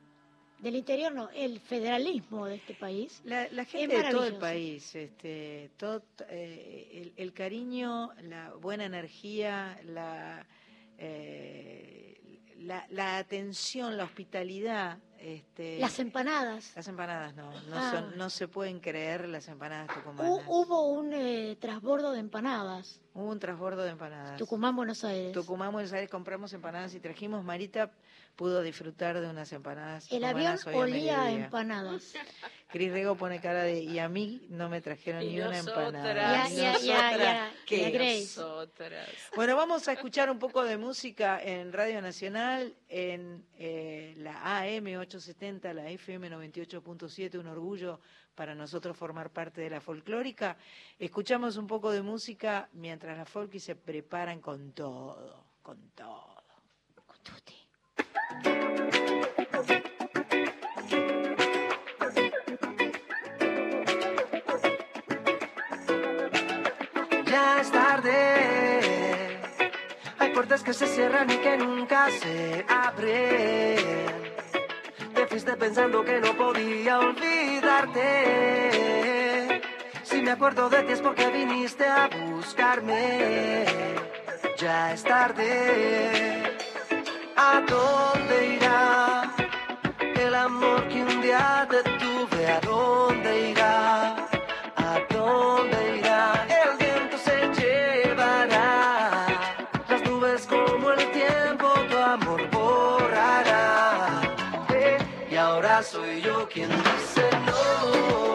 del interior no, el federalismo de este país. La, gente de todo el país, este, todo, eh, el, cariño, la buena energía, la, eh, la, la, atención, la hospitalidad. Este, las empanadas. Las empanadas no, no, ah. no se pueden creer las empanadas tucumanas. Hubo un eh, transbordo de empanadas. Hubo un transbordo de empanadas. Tucumán, Buenos Aires. Tucumán, Buenos Aires, compramos empanadas y trajimos. Marita pudo disfrutar de unas empanadas. El avión olía a empanadas. Cris Rego pone cara de, y a mí no me trajeron ni una empanada. Ya, ya, ya, ¿Qué? Bueno, vamos a escuchar un poco de música en Radio Nacional, en eh, la AM 870, la FM 98.7, un orgullo para nosotros formar parte de la folclórica. Escuchamos un poco de música mientras la folky se preparan con todo, con todo. Con tutti. Ya es tarde, hay puertas que se cierran y que nunca se abren. Te fuiste pensando que no podía olvidarte. Si me acuerdo de ti es porque viniste a buscarme. Ya es tarde. ¿A dónde ahora soy yo quien dice no.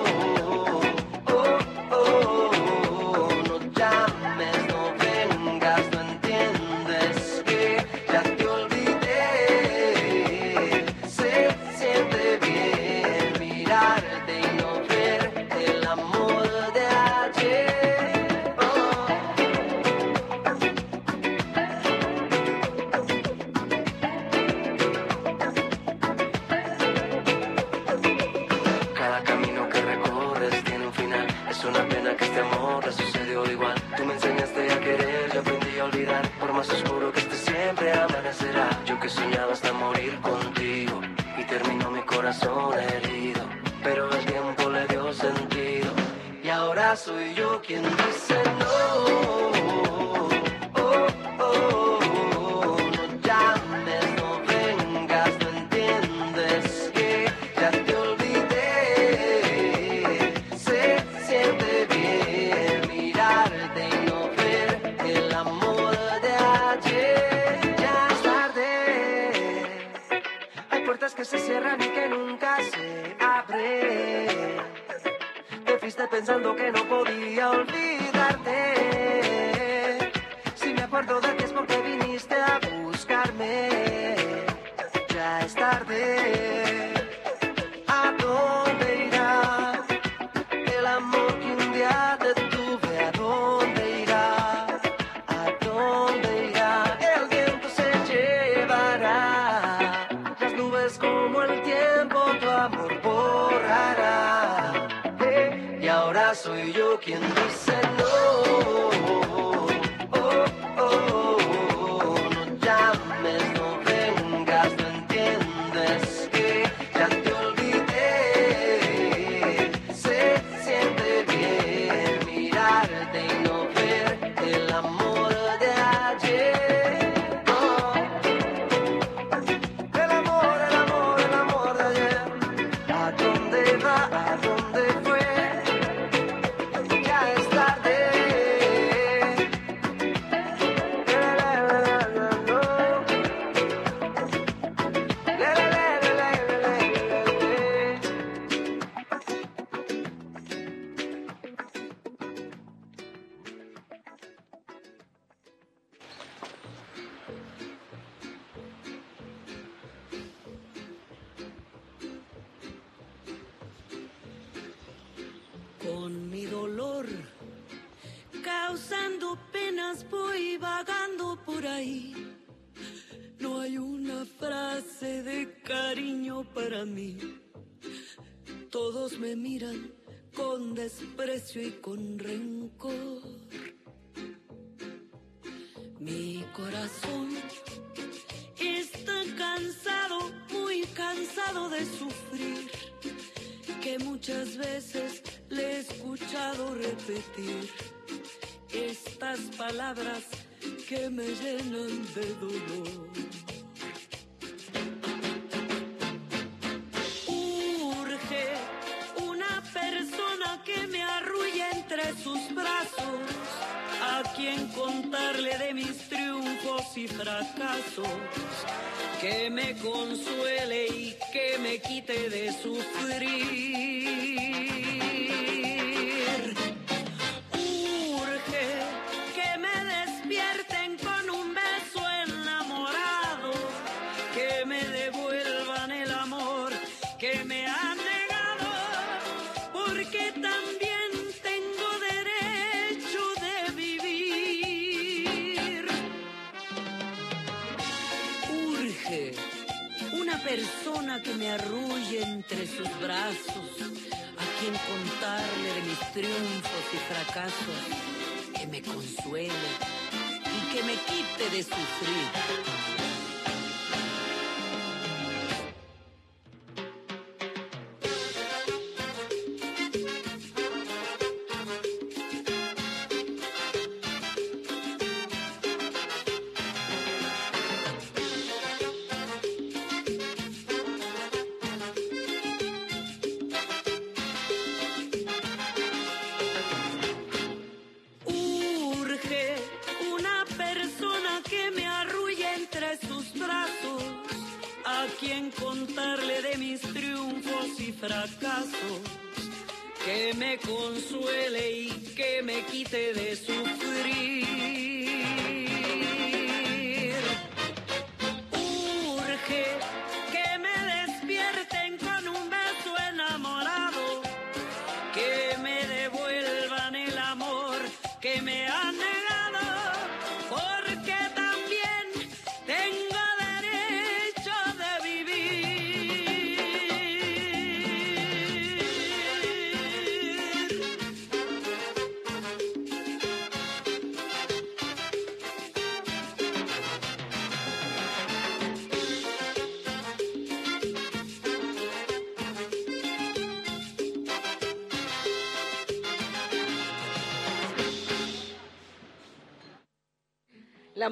Palabras que me llenan de dolor. Urge una persona que me arrulle entre sus brazos, a quien contarle de mis triunfos y fracasos, que me consuele y que me quite de sufrir. Arrulle entre sus brazos, a quien contarle de mis triunfos y fracasos, que me consuele y que me quite de sufrir.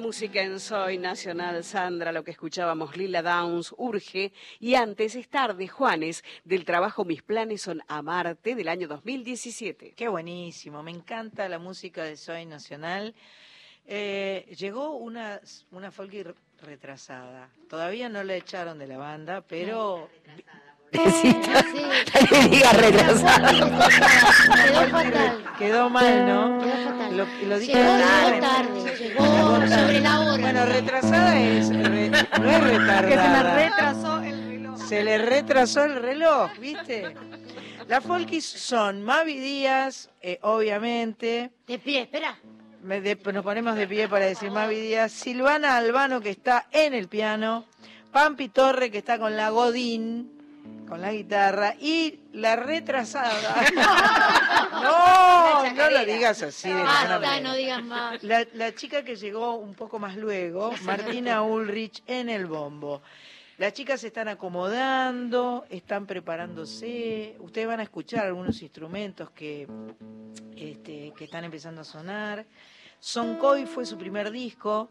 Música en Soy Nacional, Sandra, lo que escuchábamos, Lila Downs, Urge, y antes estar de Juanes, del trabajo Mis planes son amarte, del año 2017. Qué buenísimo, me encanta la música de Soy Nacional. Eh, llegó una, una folky re- retrasada. Todavía no la echaron de la banda, pero... le diga retrasada. Quedó fatal. Quedó mal, ¿no? Quedó fatal. Lo, lo dije Llegó, tarde. llegó tarde, llegó sobre la hora. Bueno, retrasada es, re- no es retardada. Que se me retrasó el reloj. Se le retrasó el reloj, ¿viste? Las folkis son Mavi Díaz, eh, obviamente. De pie, espera. Me de- nos ponemos de pie para decir Mavi Díaz. Silvana Albano, que está en el piano. Pampi Torre, que está con la Godín, con la guitarra. Y la retrasada. no, no lo digas así. de Basta, manera. no digan más. La, la chica que llegó un poco más luego, Martina Ulrich, en el bombo. Las chicas se están acomodando, están preparándose. Ustedes van a escuchar algunos instrumentos que, este, que están empezando a sonar. Soncoy fue su primer disco.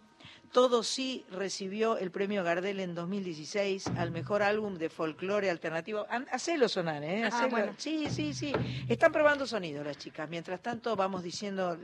Todo sí recibió el premio Gardel en 2016 al mejor álbum de folclore alternativo. Hacelo sonar, ¿eh? Ah, Hacelo. bueno. Sí, sí, sí. Están probando sonido las chicas. Mientras tanto, vamos diciendo.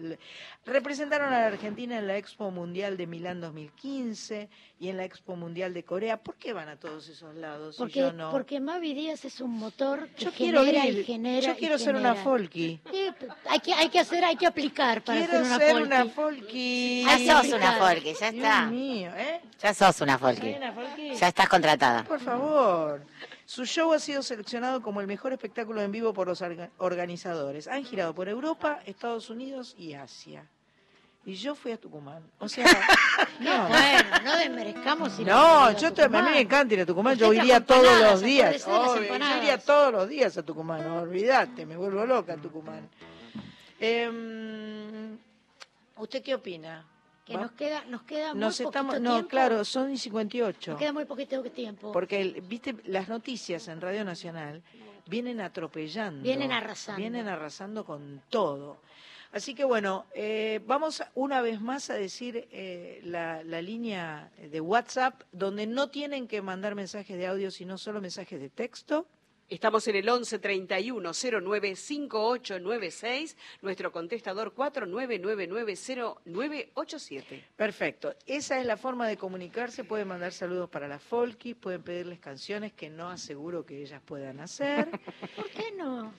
Representaron a la Argentina en la Expo Mundial de Milán 2015 y en la Expo Mundial de Corea. ¿Por qué van a todos esos lados y Porque, yo no? porque Mavi Díaz es un motor que yo quiero genera ir. y genera yo y quiero ser una folky. Sí, hay que, hay que hacer, hay que aplicar para Quiero ser una ser folky. una folky. Ya sos una folky, ya está. Dios mío, ¿eh? Ya sos una folky. ¿Soy una folky? Ya estás contratada. Por favor. Su show ha sido seleccionado como el mejor espectáculo en vivo por los orga- organizadores. Han girado por Europa, Estados Unidos y Asia. Y yo fui a Tucumán. O sea, No, bueno, no desmerezcamos. si no, ido yo a te- a mí me encanta ir a Tucumán. Yo iría todos los días. Obvio, yo iría todos los días a Tucumán. No, olvídate, me vuelvo loca a Tucumán. Em, ¿Usted qué opina? Que Va- nos queda, nos queda muy poquito estamos, no, tiempo. claro, son y 58. Nos queda muy poquito tiempo. Porque, el- viste, las noticias en Radio Nacional vienen atropellando. Vienen arrasando. Vienen arrasando con todo. Así que bueno, eh, vamos una vez más a decir eh, la, la línea de WhatsApp, donde no tienen que mandar mensajes de audio, sino solo mensajes de texto. Estamos en el 11 31 09 5896, nuestro contestador 49990987. Perfecto. Esa es la forma de comunicarse. Pueden mandar saludos para las Folky, pueden pedirles canciones que no aseguro que ellas puedan hacer. ¿Por qué no?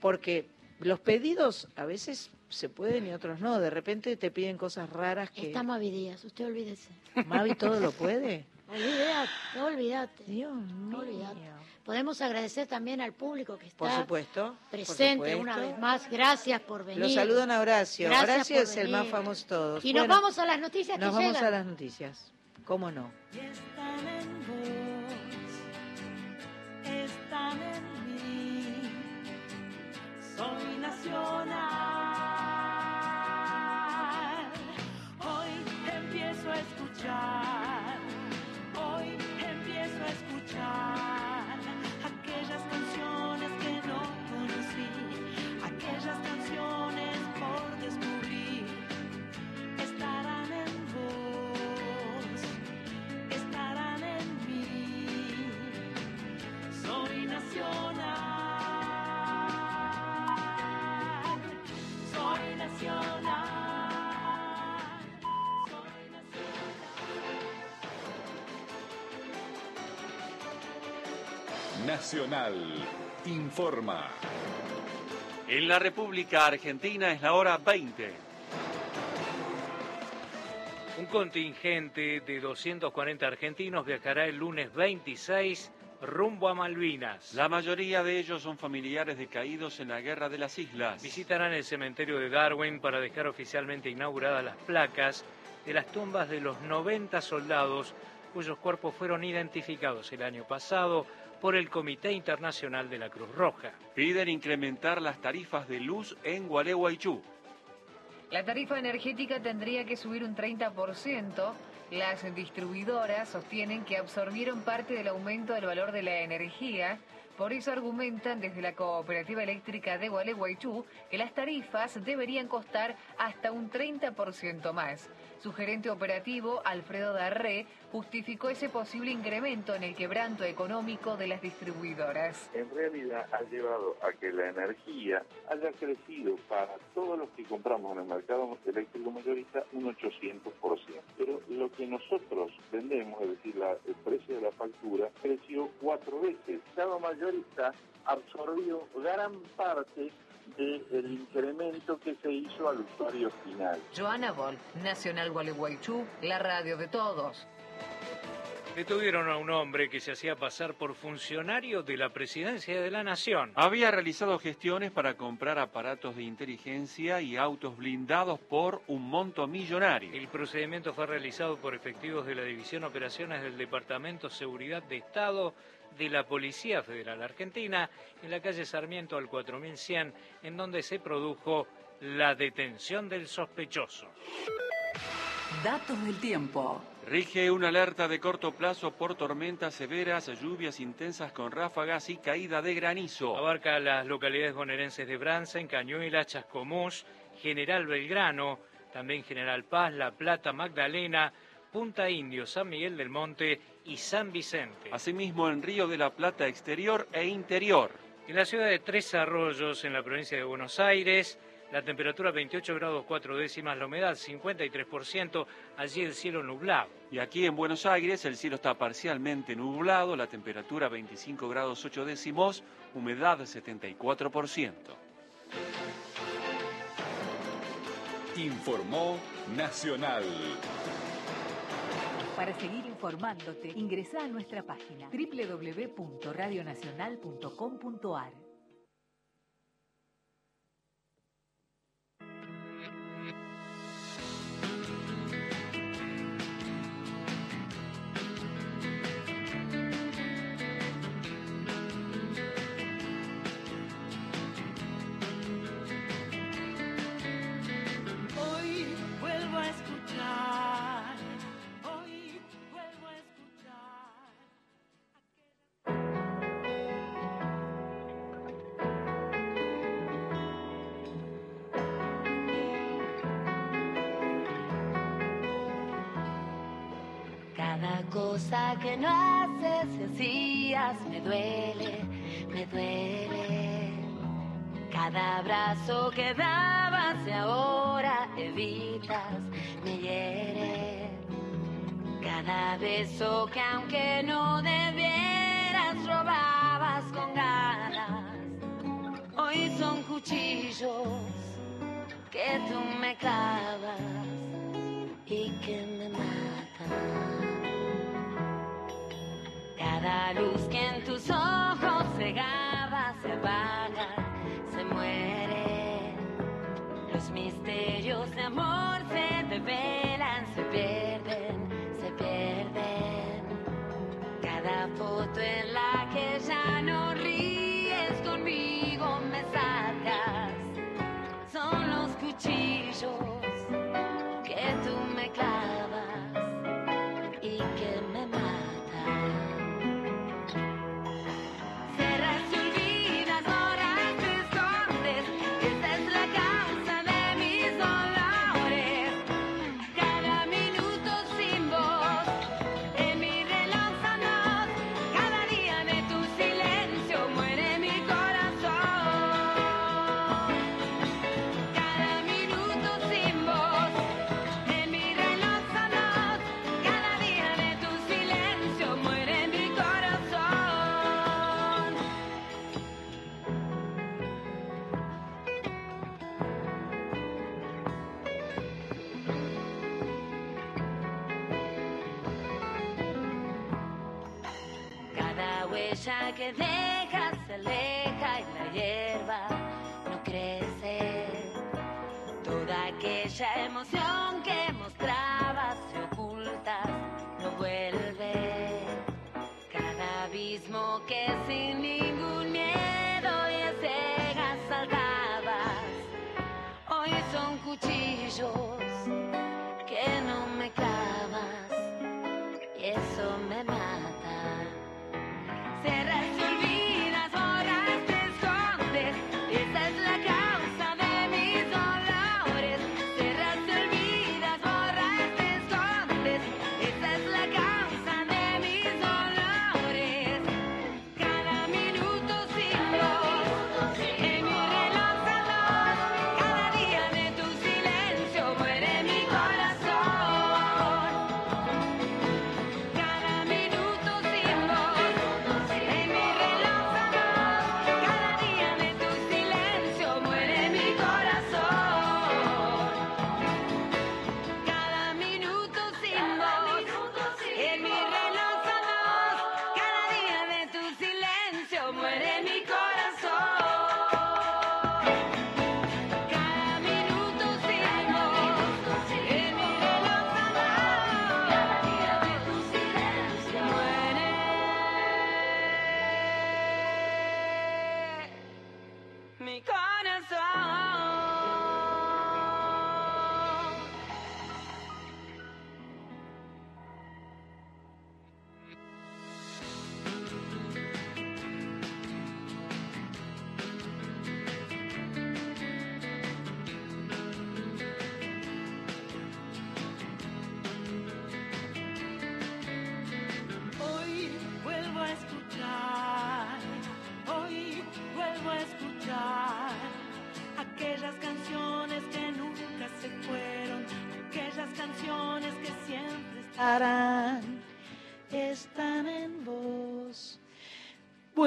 Porque los pedidos a veces se pueden y otros no. De repente te piden cosas raras que... Está Mavi Díaz, usted olvídese. Mavi todo lo puede. Olvídate, olvídate. Dios Olvídate. Podemos agradecer también al público que está Por supuesto. por presente supuesto. una vez más. Gracias por venir. Los saludan a Horacio. Gracias Horacio por es el más famoso de todos. Y nos vamos a las noticias Nos que vamos llegan. a las noticias. ¿Cómo no? están en vos, están en mí. Soy nacional. Hoy empiezo a escuchar, Nacional informa. En la República Argentina es la hora 20. Un contingente de 240 argentinos viajará el lunes 26 rumbo a Malvinas. La mayoría de ellos son familiares de caídos en la Guerra de las Islas. Visitarán el cementerio de Darwin para dejar oficialmente inauguradas las placas de las tumbas de los 90 soldados cuyos cuerpos fueron identificados el año pasado por el Comité Internacional de la Cruz Roja. Piden incrementar las tarifas de luz en Gualeguaychú. La tarifa energética tendría que subir un 30%. Las distribuidoras sostienen que absorbieron parte del aumento del valor de la energía. Por eso argumentan desde la Cooperativa Eléctrica de Gualeguaychú que las tarifas deberían costar hasta un 30% más. Su gerente operativo, Alfredo Darré, justificó ese posible incremento en el quebranto económico de las distribuidoras. en realidad ha llevado a que la energía haya crecido para todos los que compramos en el mercado eléctrico mayorista un 800%. Pero lo que nosotros vendemos, es decir, la- el precio de la factura, creció cuatro veces. El mercado mayorista absorbió gran parte del incremento que se hizo al usuario final. Joana Bol, Nacional Gualeguaychú, la radio de todos. Detuvieron a un hombre que se hacía pasar por funcionario de la presidencia de la Nación. Había realizado gestiones para comprar aparatos de inteligencia y autos blindados por un monto millonario. El procedimiento fue realizado por efectivos de la División Operaciones del Departamento Seguridad de Estado de la Policía Federal Argentina en la calle Sarmiento al 4100, en donde se produjo la detención del sospechoso. Datos del tiempo. Rige una alerta de corto plazo por tormentas severas, lluvias intensas con ráfagas y caída de granizo. Abarca las localidades bonaerenses de Bransen, Cañuelas, Chascomús, General Belgrano, también General Paz, La Plata, Magdalena, Punta Indio, San Miguel del Monte y San Vicente. Asimismo en Río de la Plata exterior e interior. En la ciudad de Tres Arroyos, en la provincia de Buenos Aires, la temperatura 28 grados 4 décimas, la humedad 53%, allí el cielo nublado. Y aquí en Buenos Aires el cielo está parcialmente nublado, la temperatura 25 grados 8 décimos, humedad 74%. Informó Nacional. Para seguir informándote, ingresa a nuestra página www.radionacional.com.ar. cosa que no haces y hacías me duele, me duele. Cada abrazo que dabas y ahora evitas me hiere. Cada beso que aunque no debieras robabas con ganas. Hoy son cuchillos que tú me clavas y que me matan. Cada luz que en tus ojos cegaba se apaga, se muere. Los misterios de amor se develan, se pierden, se pierden. Cada foto en la que dejas se aleja y la hierba no crece. Toda aquella emoción que mostrabas y ocultas no vuelve. Cada abismo que sin ningún miedo y a cegas saltabas. Hoy son cuchillos que no me clavas y eso me mata.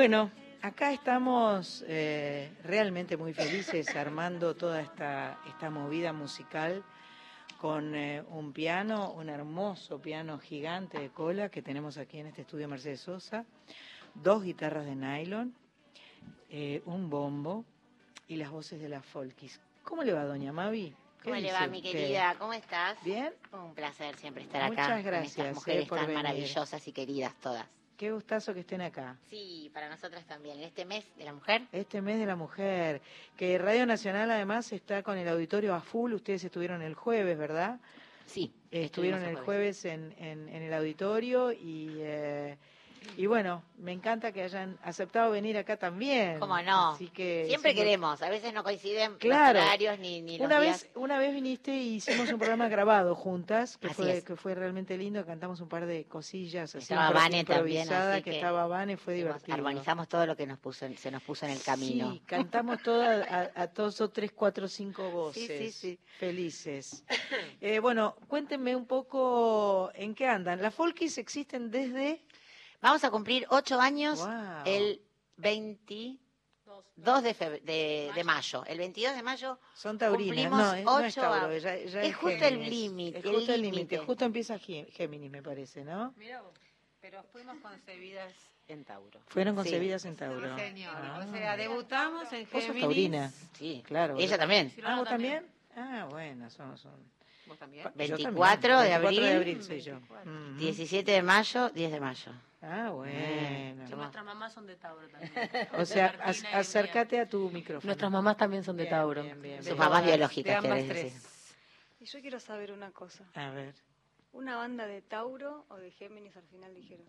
Bueno, acá estamos eh, realmente muy felices armando toda esta, esta movida musical con eh, un piano, un hermoso piano gigante de cola que tenemos aquí en este estudio Mercedes Sosa, dos guitarras de nylon, eh, un bombo y las voces de las folkis. ¿Cómo le va, doña Mavi? ¿Qué ¿Cómo le va, mi usted? querida? ¿Cómo estás? Bien. Un placer siempre estar acá. Muchas con gracias, estas eh, mujeres por tan venir. maravillosas y queridas todas. Qué gustazo que estén acá. Sí, para nosotras también. En este mes de la mujer. Este mes de la mujer, que Radio Nacional además está con el auditorio a full. Ustedes estuvieron el jueves, ¿verdad? Sí. Estuvieron el jueves en, en, en el auditorio y, eh, y bueno, me encanta que hayan aceptado venir acá también. ¿Cómo no? Así que Siempre queremos. A veces no coinciden Claro. los horarios ni, ni los Una días. vez, una vez viniste y hicimos un programa grabado juntas, que Así fue, es. que fue realmente lindo, cantamos un par de cosillas así Estaba Vane también, así que, que estaba Vane, fue divertido. Armonizamos todo lo que nos puso, se nos puso en el camino. Sí, cantamos todas a, a todos o tres, cuatro, cinco voces. Sí, sí, sí. Felices. Eh, bueno, cuéntenme un poco en qué andan. Las folkies existen desde... Vamos a cumplir ocho años Wow. el 22 de, febr- de, de mayo. El 22 de mayo Son taurinas. cumplimos No, es, no es Tauro, ya- ya es justo el Géminis. límite, Es justo el límite. Justo empieza Gé- Géminis, me parece, ¿no? Mira vos, pero fuimos concebidas en Tauro. Fueron concebidas en Tauro. Sí, señor. Ah. O sea, debutamos en ¿Vos sos Géminis. taurina? Sí. Claro. Ella también. Ah, ¿vos también? Ah, bueno, son... son... ¿Vos también? Yo también. 24 de 24 abril. de abril soy yo. Ujú. 17 de mayo, 10 de mayo. Ah, bueno. Y nuestras mamás son de Tauro también. O sea, acércate a tu micrófono. Nuestras mamás también son de Bien, Tauro. bien, bien, Sus mamás De biológicas, ambas querés tres. decir. Y yo quiero saber una cosa. A ver, ¿Una banda de Tauro o de Géminis al final dijeron?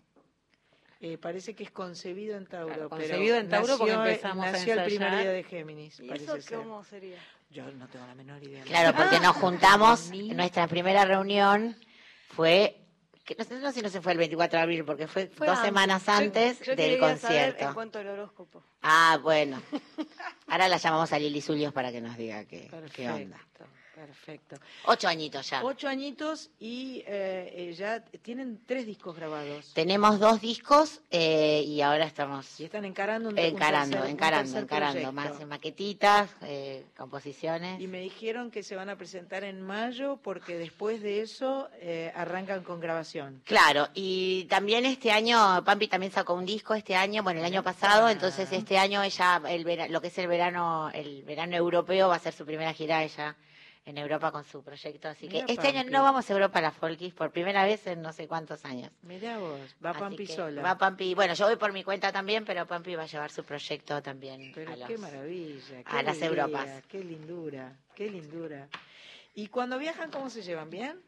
eh, parece que es concebido en Tauro. Claro, pero concebido en Tauro porque nació- empezamos a nació el primer día de Géminis, ¿Y eso ser. cómo sería? Yo no tengo la menor idea. Claro, porque nos juntamos, nuestra primera reunión fue, que no sé, no sé si no se fue el 24 de abril, porque fue, Fue dos antes. semanas antes yo del saber concierto. en cuanto al horóscopo. Ah, bueno. Ahora la llamamos a Lili Zulios para que nos diga qué, qué onda. Perfecto. Ocho añitos ya. Ocho añitos y eh, eh, ya tienen tres discos grabados. Tenemos dos discos eh, y ahora estamos Y están encarando un, un encarando, tercer- encarando, encarando. Más maquetitas, eh, composiciones. Y me dijeron que se van a presentar en mayo porque después de eso eh, arrancan con grabación. Claro, y también este año, Pampi también sacó un disco este año, bueno, el año pasado, entonces este año ella, el vera- lo que es el verano, el verano europeo, va a ser su primera gira ella en Europa con su proyecto, así que Mira, este año no vamos a Europa a la Folkis por primera vez en no sé cuántos años. Mirá vos, va Así Pampi sola. Va Pampi, bueno, yo voy por mi cuenta también, pero Pampi va a llevar su proyecto también Pero a los- qué maravilla. Qué a las Europas. Qué lindura, qué lindura. ¿Y cuando viajan, cómo se llevan? ¿Bien?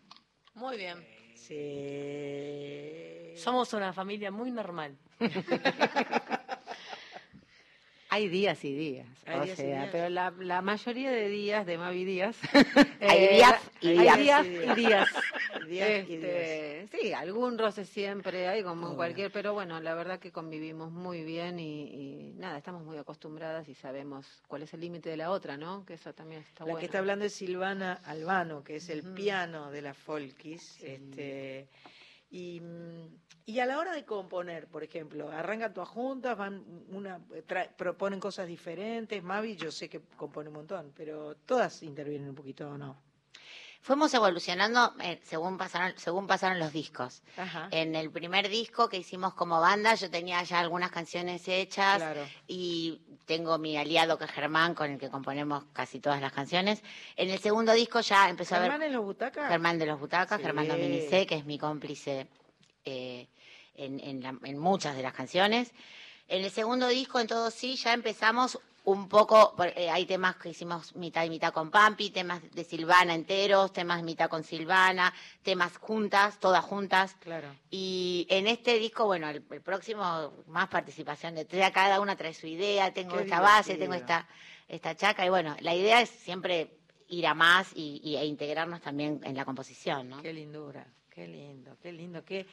Muy bien. Sí. Somos una familia muy normal. Hay días y días, Hay o días sea, días. pero la, la mayoría de días de Mavi Díaz. Hay eh, días y hay días. días y días. Días y Este, Sí, algún roce siempre hay, como en cualquier, pero bueno, la verdad que convivimos muy bien y, y nada, estamos muy acostumbradas y sabemos cuál es el límite de la otra, ¿no? Que eso también está La bueno. que está hablando es Silvana Albano, que es el piano de la Folkis. Este, y, y a la hora de componer, por ejemplo, arrancan todas juntas, van una, proponen cosas diferentes. Mavi, yo sé que compone un montón, pero todas intervienen un poquito o no. Fuimos evolucionando eh, según pasaron según pasaron los discos. Ajá. En el primer disco que hicimos como banda, yo tenía ya algunas canciones hechas Claro. y tengo mi aliado que es Germán, con el que componemos casi todas las canciones. En el segundo disco ya empezó a ¿Germán ver en los butacas? Germán de los Butacas, Sí. Germán Dominicé, que es mi cómplice eh, en, en la- en muchas de las canciones. En el segundo disco, en todo sí, ya empezamos un poco, eh, hay temas que hicimos mitad y mitad con Pampi, temas de Silvana enteros, temas mitad con Silvana, temas juntas, todas juntas. Claro. Y en este disco, bueno, el, el próximo, más participación de tres, cada una trae su idea, tengo Qué esta base, tengo esta, esta chaca, y bueno, la idea es siempre ir a más y, y- e integrarnos también en la composición, ¿no? Qué lindura, qué lindo, qué lindo. Que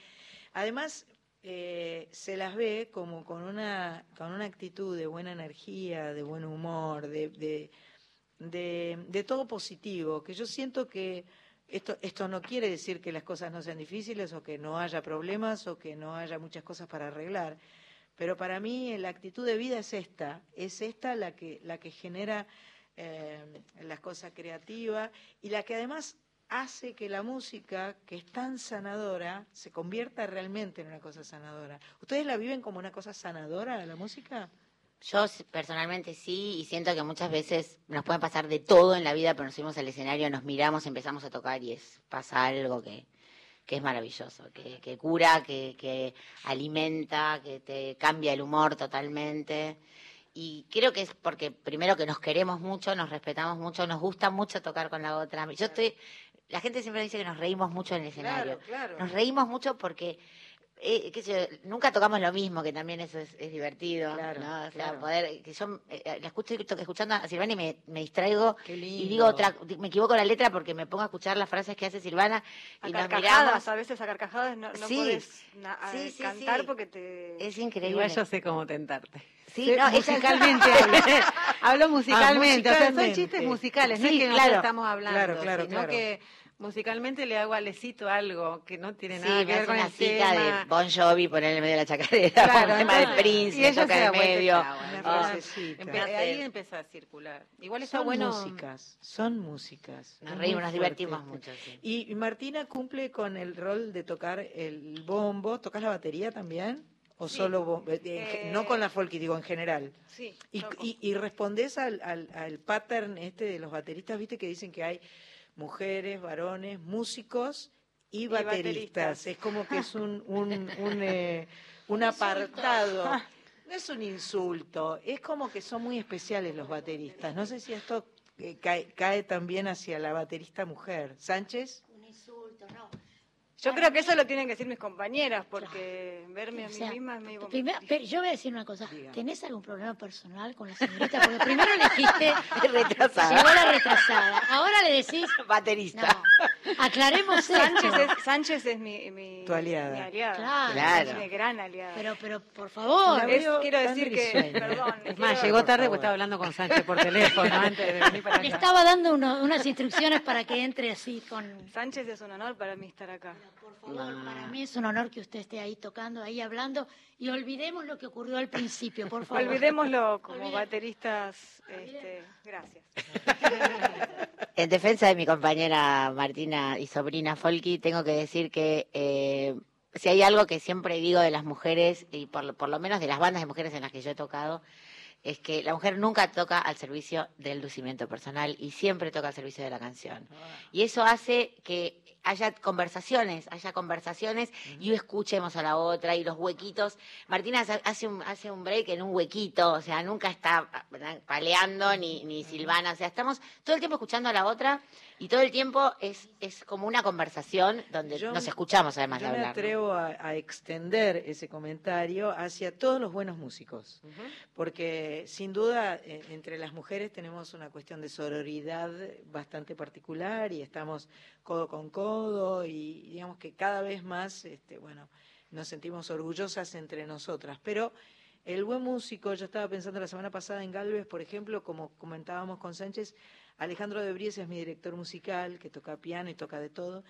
además eh, se las ve como con una con una actitud de buena energía, de buen humor, de de, de, todo positivo. Que yo siento que esto esto no quiere decir que las cosas no sean difíciles o que no haya problemas o que no haya muchas cosas para arreglar. Pero para mí la actitud de vida es esta, es esta la que la que genera eh, las cosas creativas y la que además hace que la música, que es tan sanadora, se convierta realmente en una cosa sanadora. ¿Ustedes la viven como una cosa sanadora, la música? Yo personalmente sí, y siento que muchas veces nos puede pasar de todo en la vida, pero nos subimos al escenario, nos miramos, empezamos a tocar y es pasa algo que, que es maravilloso, que, que cura, que, que alimenta, que te cambia el humor totalmente. Y creo que es porque primero que nos queremos mucho, nos respetamos mucho, nos gusta mucho tocar con la otra. Yo estoy, la gente siempre dice que nos reímos mucho en el escenario. claro. Nos reímos mucho porque eh, qué sé yo, nunca tocamos lo mismo, que también eso es, es divertido. Claro, ¿no? O sea, claro. poder, que yo eh, la escucho escuchando a Silvana y me, me distraigo Qué y digo otra, me equivoco la letra porque me pongo a escuchar las frases que hace Silvana A y carcajadas, a veces a carcajadas no, no Sí. podés na- a- Sí, sí, cantar sí. porque te... Es increíble. Igual yo sé cómo tentarte. Sí, no, musicalmente hablo. Hablo musicalmente, o sea, son chistes musicales, no es que claro. estamos hablando, Claro, claro, sino claro. que musicalmente le hago a Lecito algo que no tiene Sí, nada que me ver con una el cita tema. de Bon Jovi, poner en medio de la chacarera, Claro, un tema de Prince, y toca en medio. Ah. Empe- ahí empieza a circular. Igual está Son bueno. músicas, son músicas. Nos reímos, nos divertimos esto. mucho, sí. Y y Martina cumple con el rol de tocar el bombo. ¿Tocas la batería también? ¿O Sí. solo eh, Eh, No con la folky, digo en general. Sí, y, y respondes al, al, al pattern este de los bateristas, viste que dicen que hay mujeres, varones, músicos y bateristas. bateristas. Es como que es un, un, un, eh, un apartado. No es un insulto, es como que son muy especiales los bateristas. No sé si esto eh, cae, cae también hacia la baterista mujer. ¿Sánchez? Un insulto, no. Yo creo que eso lo tienen que decir mis compañeras, porque verme a O mí sea, misma es medio... Primero, pero yo voy a decir una cosa. Diga. ¿Tenés algún problema personal con la señorita? Porque primero le dijiste Retrasada. llegó la retrasada. Ahora le decís, Baterista. no, aclaremos Sánchez esto. es, Sánchez es mi, mi, Tu aliada. mi aliada. Claro. Claro. Es mi gran aliada. Pero, pero, por favor. Es- quiero decir que, perdón, Es quiero- más, llegó tarde porque estaba hablando con Sánchez por teléfono antes de venir para acá. estaba dando uno- unas instrucciones para que entre así con... Sánchez es un honor para mí estar acá. Por favor, para mí es un honor que usted esté ahí tocando, ahí hablando, y olvidemos lo que ocurrió al principio, por favor. Olvidémoslo como bateristas. Este, gracias. En defensa de mi compañera Martina y sobrina Folky, tengo que decir que eh, si hay algo que siempre digo de las mujeres, y por, lo- por lo menos de las bandas de mujeres en las que yo he tocado, es que la mujer nunca toca al servicio del lucimiento personal y siempre toca al servicio de la canción. Y eso hace que haya conversaciones, haya conversaciones y escuchemos a la otra y los huequitos. Martina hace- un, hace un break en un huequito, o sea, nunca está paleando ni, ni Silvana, o sea, estamos todo el tiempo escuchando a la otra y todo el tiempo es, es como una conversación donde Yo- nos escuchamos además de Yo me hablar. ¿no? atrevo a, a extender ese comentario hacia todos los buenos músicos, porque sin duda eh, entre las mujeres tenemos una cuestión de sororidad bastante particular y estamos codo con codo y digamos que cada vez más, este, bueno, nos sentimos orgullosas entre nosotras, pero el buen músico, yo estaba pensando la semana pasada en Galvez, por ejemplo, como comentábamos con Sánchez, Alejandro de Bries es mi director musical, que toca piano y toca de todo.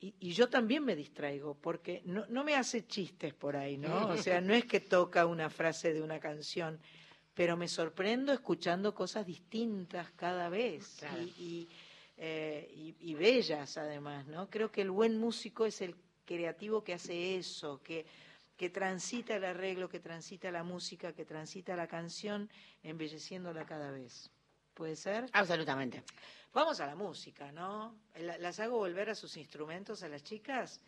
Y, y yo también me distraigo, porque no, no me hace chistes por ahí, ¿no? O sea, no es que toca una frase de una canción, pero me sorprendo escuchando cosas distintas cada vez Claro. y, y, eh, y- y bellas además, ¿no? Creo que el buen músico es el creativo que hace eso, que, que transita el arreglo, que transita la música, que transita la canción, embelleciéndola cada vez. ¿Puede ser? Absolutamente. Vamos a la música, ¿no? La- ¿Las hago volver a sus instrumentos a las chicas?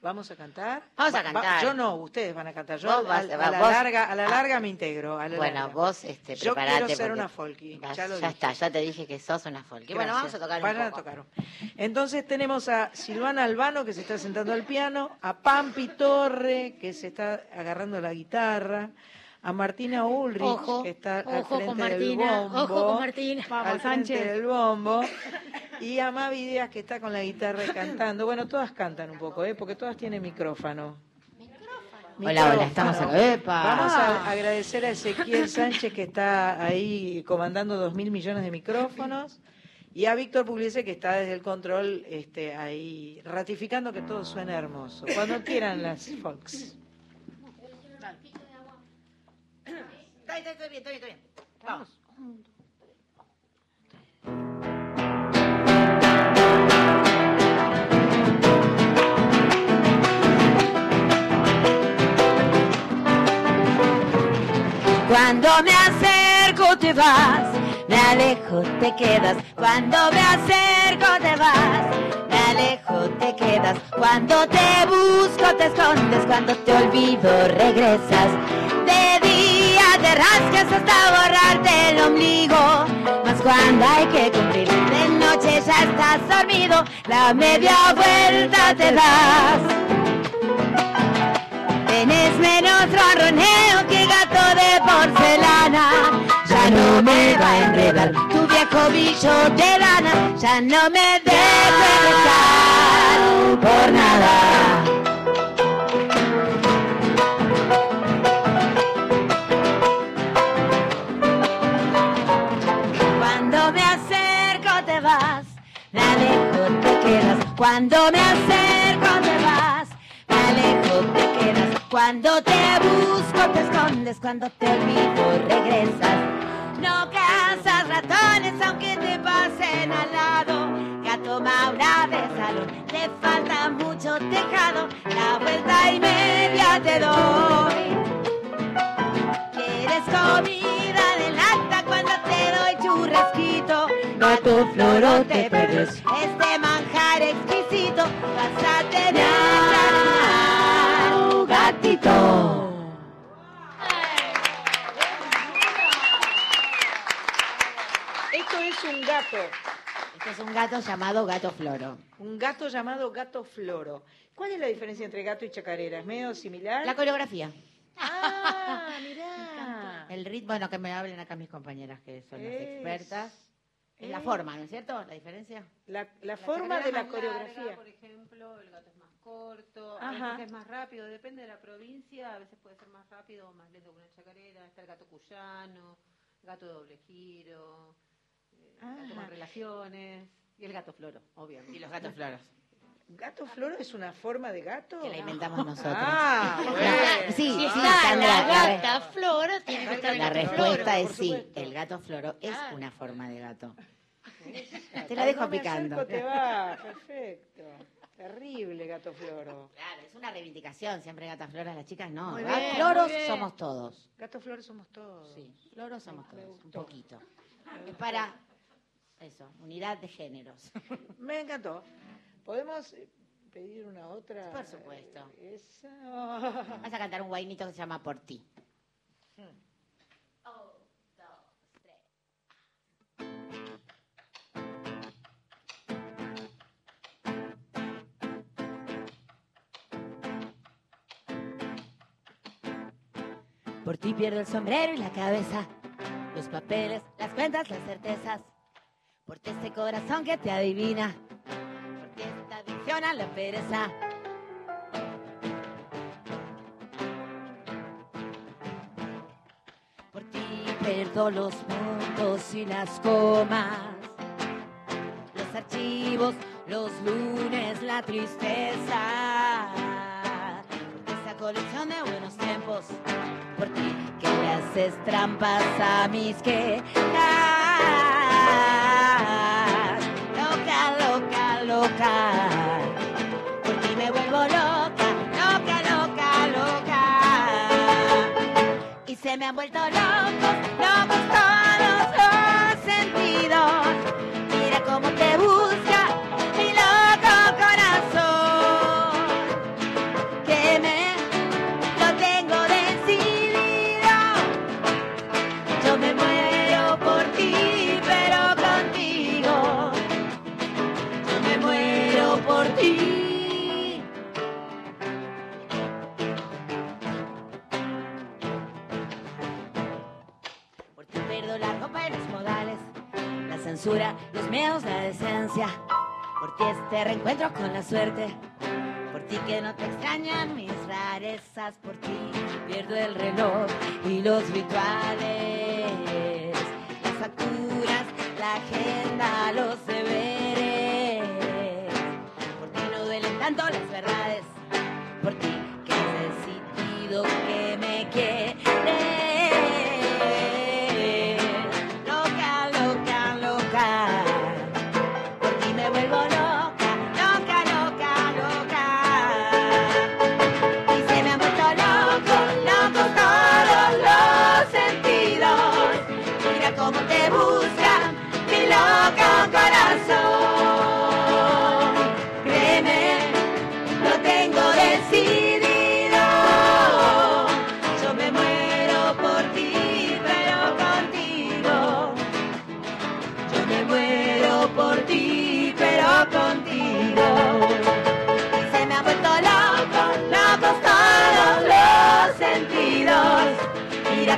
¿Vamos a cantar? Vamos a va- cantar. yo no, ustedes van a cantar. Yo a, la vos- larga, a la ah. larga me integro. a la Bueno, larga. vos este, Yo preparate. quiero ser una folky, vas- ya lo ya dije. está, ya te dije que sos una folky. Bueno, vamos a tocar un Vayan a tocar. Entonces tenemos a Silvana Albano que se está sentando al piano, a Pampi Torre que se está agarrando la guitarra, a Martina Ulrich Ojo, que está al frente del Martina, bombo, ojo con Martina. al Vamos, frente Sánchez. del bombo, y a Mavi Díaz que está con la guitarra y cantando. Bueno, todas cantan un poco, ¿eh? porque todas tienen micrófono. Hola, hola, estamos acá. ¡Epa! Vamos a agradecer a Ezequiel Sánchez que está ahí comandando dos mil millones de micrófonos y a Víctor Pugliese que está desde el control este, ahí ratificando que todo suena hermoso. Cuando quieran las folks. Vamos. Cuando me acerco te vas, me alejo te quedas. Cuando me acerco te vas, me alejo te quedas. Cuando te busco te escondes, cuando te olvido regresas. Te rascas hasta borrarte el ombligo, mas cuando hay que cumplir de noche ya estás dormido, la media vuelta te das. Tienes menos ronroneo que gato de porcelana. Ya no me va a enredar tu viejo bicho de lana. Ya no me dejes besar por nada. Cuando me acerco te vas, me alejo te quedas. Cuando te busco te escondes, cuando te olvido regresas. No cazas ratones aunque te pasen al lado. Gato Maura de salón, te falta mucho tejado. La vuelta y media te doy. Quieres comida de lata cuando te doy churrasquito. Gato floro te perdes. Este manjar gatito. Esto es un gato. Este es un gato llamado gato floro. Un gato llamado gato floro. ¿Cuál es la diferencia entre gato y chacarera? ¿Es medio similar? La coreografía. Ah, mirá. El ritmo, bueno, que me hablen acá mis compañeras que son las Es- expertas. Es la forma, ¿no es cierto? La diferencia. La, la forma de la larga, coreografía. por ejemplo, el gato corto, Ajá. a veces es más rápido, depende de la provincia, a veces puede ser más rápido o más lento que una chacarera. Está el gato cuyano, gato de doble giro, eh, gato con relaciones y el gato floro, obviamente. Y los gatos floros. ¿Gato floro es una forma de gato? Que la inventamos nosotros. Ah, bueno. sí, sí, está Sandra, la gata flora, tiene que estar el La gato respuesta floro, es sí, el gato floro es Claro. una forma de gato. Te la dejo me picando. acerco te va, perfecto. Terrible gato floro. Claro, es una reivindicación, siempre gatas floras, las chicas no. Muy Gat- bien, floros muy bien. somos todos. Gato floro somos todos. Sí, floros somos Me todos, un gustó. poquito. Es para eso, unidad de géneros. Me encantó. ¿Podemos eh, pedir una otra? Por supuesto. Esa. Vas a cantar un guainito que se llama Por ti. Por ti pierdo el sombrero y la cabeza, los papeles, las cuentas, las certezas. Por ti este corazón que te adivina, por ti esta adicción a la pereza. Por ti perdo los puntos y las comas, los archivos, los lunes, la tristeza. Colección de buenos tiempos, por ti que le haces trampas a mis quejas. Loca, loca, loca. Por ti me vuelvo loca, loca, loca, loca. Y se me han vuelto locos, locos todos los sentidos. Mira cómo te busca mi loco corazón. Que me los miedos, la decencia. Por ti este reencuentro con la suerte. Por ti que no te extrañan mis rarezas. Por ti pierdo el reloj y los rituales. Las facturas, la agenda, los deberes. Por ti no duelen tanto las verdades. Por ti que has decidido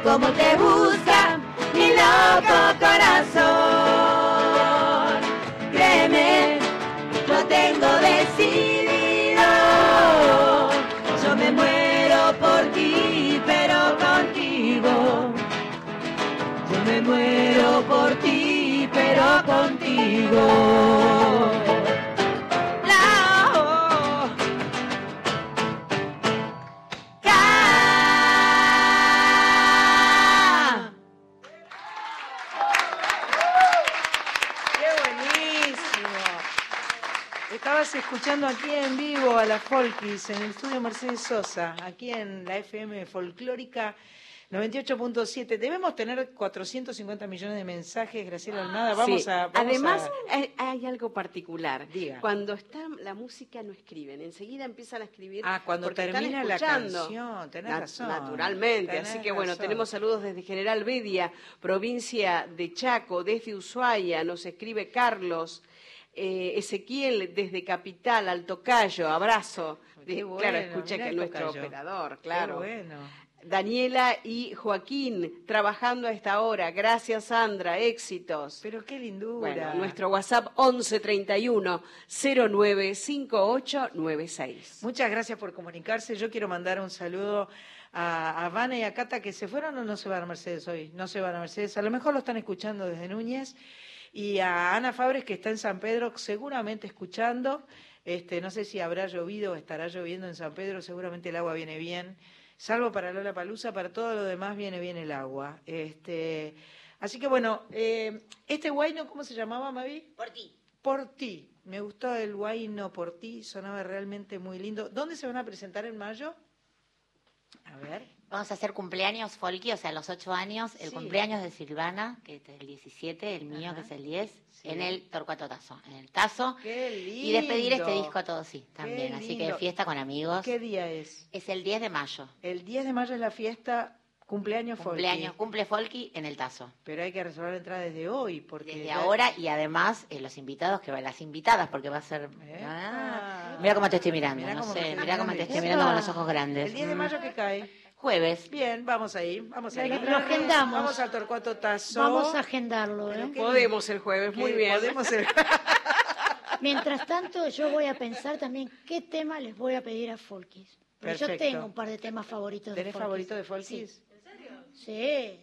mira cómo te busca mi loco corazón. Créeme, lo tengo decidido. Yo me muero por ti, pero contigo. Yo me muero por ti, pero contigo. Escuchando aquí en vivo a la Folkis en el estudio Mercedes Sosa, aquí en la FM Folclórica 98.7. Debemos tener 450 millones de mensajes, Graciela Almada. Vamos Sí. a. vamos Además, a- hay, hay algo particular. Diga. Cuando está la música no escriben, enseguida empiezan a escribir. Ah, cuando termina la canción, tenés razón. Naturalmente, tenés así que bueno, razón. tenemos saludos desde General Bedia, provincia de Chaco, desde Ushuaia, nos escribe Carlos. Eh, Ezequiel desde Capital, Alto Cayo, abrazo. Qué De- bueno, claro, escucha que el nuestro tocayo. operador, Qué claro. bueno. Daniela y Joaquín trabajando a esta hora. Gracias, Sandra. Éxitos. Pero qué lindura. Bueno, nuestro WhatsApp 1131 095896. Muchas gracias por comunicarse. Yo quiero mandar un saludo a, a Vane y a Cata que se fueron o no se van a Mercedes hoy. No se van a Mercedes. A lo mejor lo están escuchando desde Núñez. Y a Ana Fabres que está en San Pedro seguramente escuchando. Este, no sé si habrá llovido o estará lloviendo en San Pedro. Seguramente el agua viene bien. Salvo para Lola Palusa, para todo lo demás viene bien el agua. Este, así que bueno, eh, este guayno, ¿cómo se llamaba, Mavi? Por ti. Por ti. Me gustó el guayno por ti, sonaba realmente muy lindo. ¿Dónde se van a presentar en mayo? A ver. Vamos a hacer cumpleaños folky, o sea, los ocho años, el Sí. cumpleaños de Silvana, que es el 17, el mío, que es el 10, Sí. en el Torcuato Tazo, en el Tazo. ¡Qué lindo! Y despedir este disco a todos, sí, también. Así que fiesta con amigos. ¿Qué día es? Es el 10 de mayo. El 10 de mayo es la fiesta cumpleaños folky. Cumpleaños, cumple folky en el Tazo. Pero hay que reservar la entrada desde hoy, porque... Desde ya- ahora y además eh, los invitados, que van las invitadas, porque va a ser... Ah, mira cómo te estoy mirando, Mirá no sé, mira cómo te estoy mirando con los ojos grandes. El 10 de mayo que cae. Jueves. Bien, vamos ahí, vamos ahí. Lo agendamos. Vamos al Torcuato Tazo. Vamos a agendarlo, ¿eh? Podemos el jueves, muy bien. Podemos el- Mientras tanto, yo voy a pensar también qué tema les voy a pedir a Folkis. Porque yo tengo un par de temas favoritos de ¿Tenés Folkis. favorito de Folkis? Sí,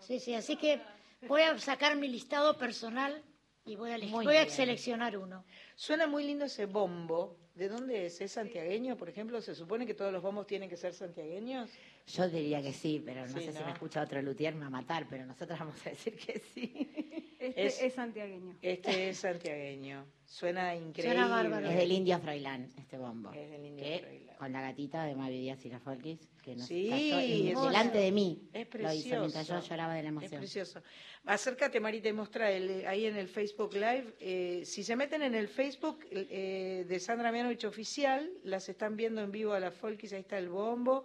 sí, sí. Así que voy a sacar mi listado personal y voy a, voy a seleccionar uno. Suena muy lindo ese bombo. ¿De dónde es? ¿Es santiagueño, por ejemplo? ¿Se supone que todos los bombos tienen que ser santiagueños? Yo diría que sí, pero no Sí, sé si me escucha otro luthier me va a matar, pero nosotros vamos a decir que sí. Este Es- es, santiagueño. Este es santiagueño. Suena increíble. Suena bárbaro. Es del Indio Froilán, este bombo. Es del Indio que, Froilán. Con la gatita de Mavi Díaz y la Folkis, que nos Sí, cayó es delante de mí. Es Lo hizo mientras yo precioso. lloraba de la Es emoción. precioso. Acércate, Marita, y mostra el- ahí en el Facebook Live. eh, si se meten en el Facebook eh, de Sandra Mianovich Oficial, las están viendo en vivo a las Folkis. Ahí está el bombo.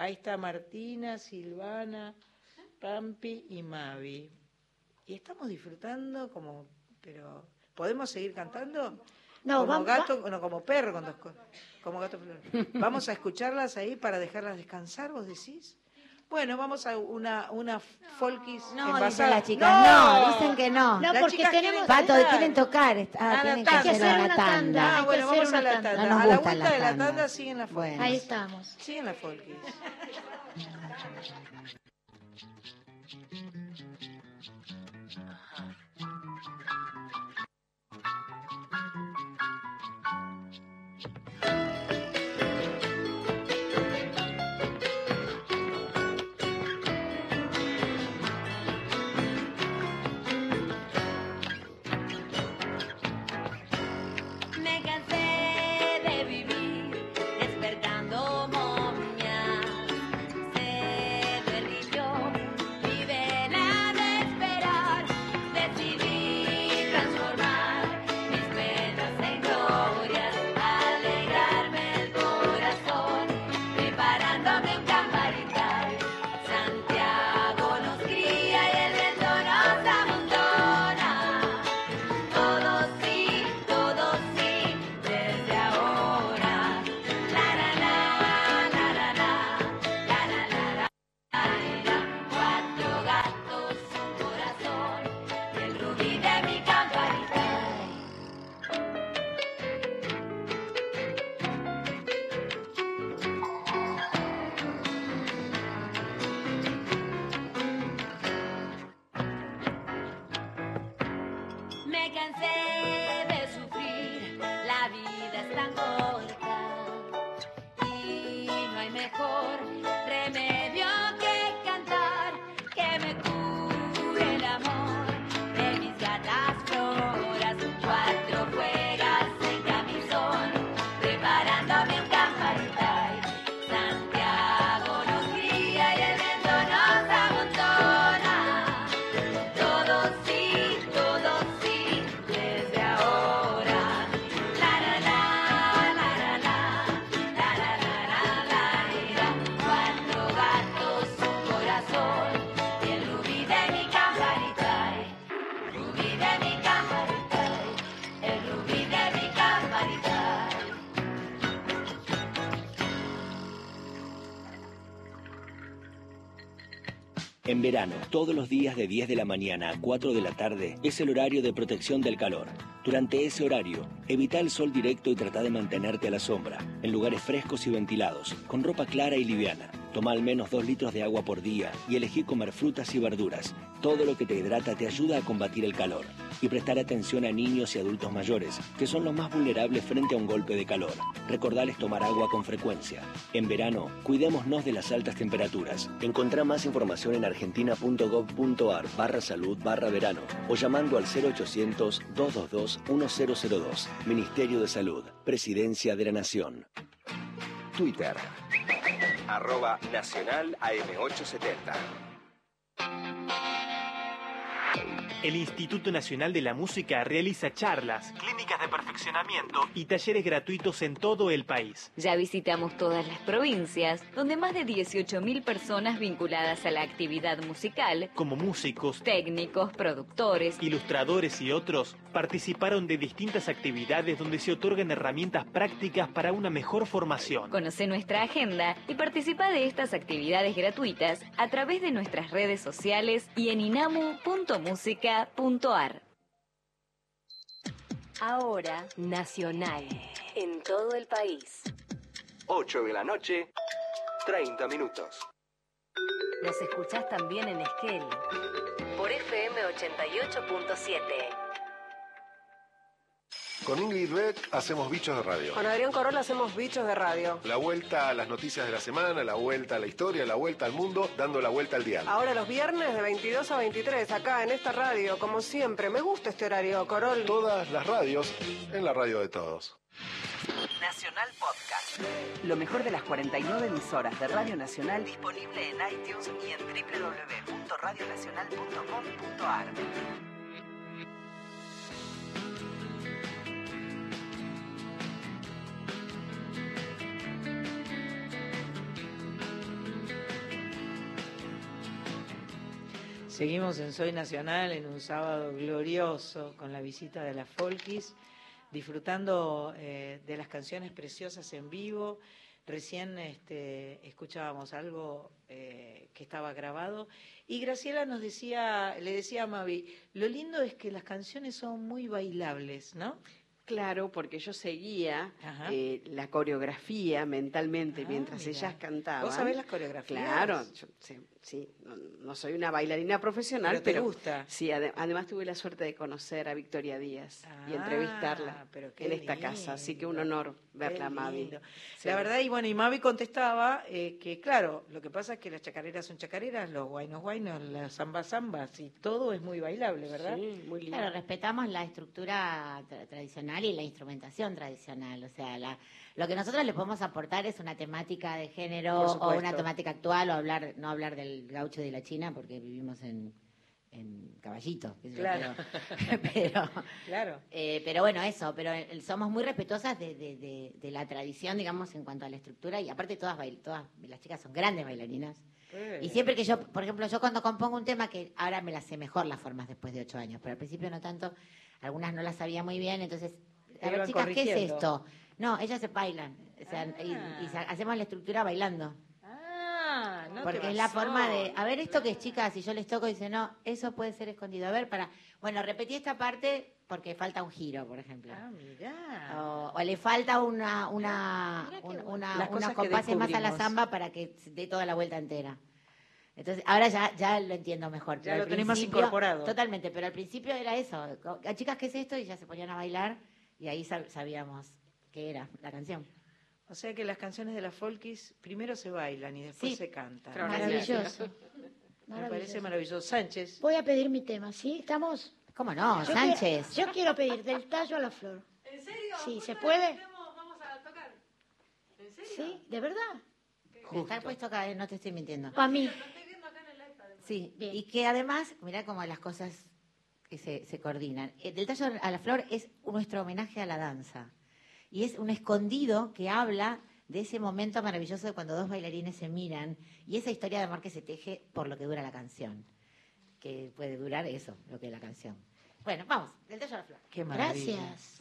Ahí está Martina, Silvana, Pampi y Mavi. Y estamos disfrutando como... Pero, ¿podemos seguir cantando? No, como gato, no, como perro con dos co- como gato. Vamos a escucharlas ahí para dejarlas descansar, vos decís. Bueno, vamos a una una folkis No, dicen envasada. las chicas, no, dicen que no. No, Las porque tenemos- Pato, quieren tocar. Ah, la tienen que tanda. hacer una tanda. tanda. Ah, bueno, vamos a la tanda. No a la vuelta de la tanda siguen las folkis. Bueno. Ahí estamos. Siguen las folkis. todos los días de 10 de la mañana a 4 de la tarde es el horario de protección del calor. Durante ese horario, evita el sol directo y trata de mantenerte a la sombra, en lugares frescos y ventilados, con ropa clara y liviana. Toma al menos 2 litros de agua por día y elegí comer frutas y verduras. Todo lo que te hidrata te ayuda a combatir el calor. Y prestar atención a niños y adultos mayores, que son los más vulnerables frente a un golpe de calor. Recordales tomar agua con frecuencia. En verano, cuidémonos de las altas temperaturas. Encontrá más información en argentina.gov.ar barra salud barra verano o llamando al 0800 222 1002. Ministerio de Salud, Presidencia de la Nación. Twitter. Arroba Nacional AM870. El Instituto Nacional de la Música realiza charlas, clínicas de perfeccionamiento y talleres gratuitos en todo el país. Ya visitamos todas las provincias, donde más de 18.000 personas vinculadas a la actividad musical, Como músicos, técnicos, productores, ilustradores y otros, participaron de distintas actividades donde se otorgan herramientas prácticas para una mejor formación. Conoce nuestra agenda y participa de estas actividades gratuitas a través de nuestras redes sociales y en inamu.musica.ar. Ahora, Nacional. En todo el país. 8 de la noche, 30 minutos. Nos escuchás también en Esquel. Por FM 88.7. Con Ingrid Beck hacemos bichos de radio. Con Adrián Corolla hacemos bichos de radio. La vuelta a las noticias de la semana, la vuelta a la historia, la vuelta al mundo, dando la vuelta al dial. Ahora los viernes de 22 a 23, acá en esta radio, como siempre. Me gusta este horario, Corol. Todas las radios en la radio de todos. Nacional Podcast. Lo mejor de las 49 emisoras de Radio Nacional disponible en iTunes y en www.radionacional.com.ar. Seguimos en Soy Nacional en un sábado glorioso con la visita de las Folkis, disfrutando eh, de las canciones preciosas en vivo. Recién este, escuchábamos algo eh, que estaba grabado y Graciela nos decía, le decía a Mavi, lo lindo es que las canciones son muy bailables, ¿no? Claro, porque yo seguía eh, la coreografía mentalmente Ah, mientras mira. ellas cantaban. ¿Vos sabés las coreografías? Claro, yo sí, sí, no, no soy una bailarina profesional, Pero te pero, gusta. Sí, ade- además tuve la suerte de conocer a Victoria Díaz y Ah, entrevistarla pero en esta casa, así que un honor verla, Mavi. Sí. La verdad, y bueno, y Mavi contestaba eh, que, claro, lo que pasa es que las chacareras son chacareras, los guainos guainos, las zambas zambas, y todo es muy bailable, ¿verdad? Sí, muy lindo. Claro, respetamos la estructura tra- tradicional y la instrumentación tradicional. O sea, la- lo que nosotros le podemos aportar es una temática de género o una temática actual o hablar no hablar del gaucho de la China porque vivimos en, en caballito. Claro. Pero, Claro. eh, pero bueno, eso, pero eh, somos muy respetuosas de, de- de- de la tradición, digamos, en cuanto a la estructura y aparte todas, bail- todas las chicas son grandes bailarinas. Y siempre que yo, por ejemplo, yo cuando compongo un tema, que ahora me las sé mejor las formas después de ocho años, pero al principio no tanto, algunas no las sabía muy bien, entonces, a ver, chicas, ¿qué es esto? No, ellas se bailan, o sea, y, y sa- hacemos la estructura bailando. Ah, no te Porque es la forma de, a ver, esto que es chicas, si yo les toco, dice, no, eso puede ser escondido. A ver, para, bueno, repetí esta parte porque falta un giro, por ejemplo. Ah, mirá. O, o le falta una, una, un- una- unos compases más a la samba para que se dé toda la vuelta entera. Entonces, ahora ya, ya lo entiendo mejor. Ya pero lo principio- incorporado. Totalmente, pero al principio era eso. "Ah, Chicas, ¿qué es esto? Y ya se ponían a bailar y ahí sab- sabíamos qué era la canción. O sea que las canciones de las folkis primero se bailan y después Sí. se cantan. Maravilloso. Me parece maravilloso. Sánchez. Voy a pedir mi tema, ¿sí? ¿Estamos? ¿Cómo no, Yo Sánchez? quiero- yo quiero pedir del tallo a la flor. ¿En serio? Sí, ¿se puede? Sí, ¿de verdad? Está puesto acá, eh, no te estoy mintiendo. Para mí. Sí, y que además, mira cómo las cosas que se, se coordinan. Eh, Del tallo a la flor es nuestro homenaje a la danza. Y es un escondido que habla de ese momento maravilloso de cuando dos bailarines se miran y esa historia de amor que se teje por lo que dura la canción. Que puede durar eso, lo que es la canción. Bueno, vamos, del tallo a la flor. Qué maravilla. Gracias.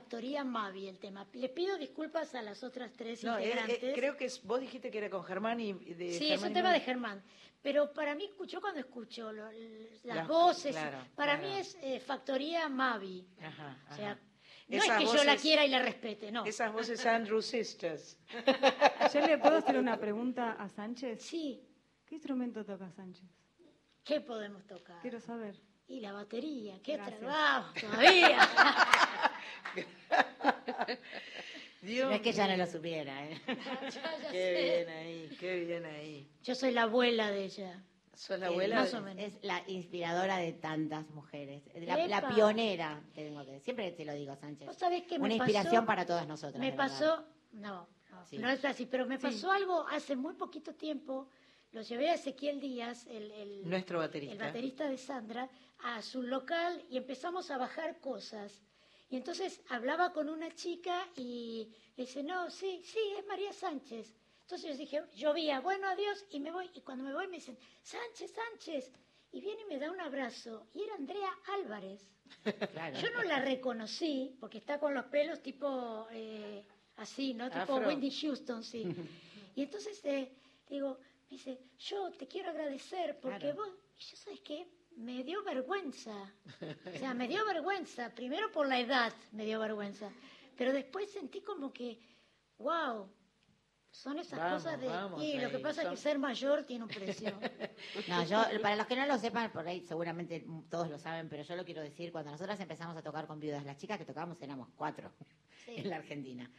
Factoría Mavi el tema. Le pido disculpas a las otras tres No, eh, eh, integrantes. creo que es- vos dijiste que era con Germán y de sí, es un tema Mavi. de Germán. Pero para mí, yo cuando escucho lo- las, voces, claro, para claro. mí es eh, factoría Mavi. Ajá, O sea, ajá. no Esas es que yo la quiera y la respete, no. Esas voces Andrew Sisters. ¿Yo le puedo hacer una pregunta a Sánchez? Sí. ¿Qué instrumento toca Sánchez? ¿Qué podemos tocar? Quiero saber. Y la batería, qué Gracias. trabajo todavía. Dios no es que ya no lo supiera, ¿eh? Qué bien ahí, qué bien ahí. Yo soy la abuela de ella. ¿Sos la abuela? más de- o menos. Es la inspiradora de tantas mujeres. La, pionera, te tengo que Siempre te lo digo, Sánchez. ¿Vos sabés qué me Una pasó? inspiración para todas nosotras. Me pasó, no, no, Sí. no es así, pero me Sí. pasó algo hace muy poquito tiempo. Lo llevé a Ezequiel Díaz, el, el- Nuestro baterista. el baterista de Sandra, a su local y empezamos a bajar cosas. Y entonces hablaba con una chica y le dice, no, sí, sí, es María Sánchez. Entonces yo dije, llovía, bueno, adiós, y me voy. Y cuando me voy me dicen, Sánchez, Sánchez. Y viene y me da un abrazo. Y era Andrea Álvarez. Claro. Yo no la reconocí porque está con los pelos tipo eh, así, ¿no? Tipo. Wendy Houston, sí. Y entonces eh, digo, me dice, yo te quiero agradecer porque Claro. vos, y yo sabes qué, me dio vergüenza. O sea, me dio vergüenza. Primero por la edad me dio vergüenza. Pero después sentí como que, wow, son esas Vamos, cosas de... vamos y lo que pasa es que ser mayor tiene un precio. No, yo, para los que no lo sepan, por ahí seguramente todos lo saben, pero yo lo quiero decir, cuando nosotras empezamos a tocar con viudas, las chicas que tocábamos éramos cuatro Sí. en la Argentina.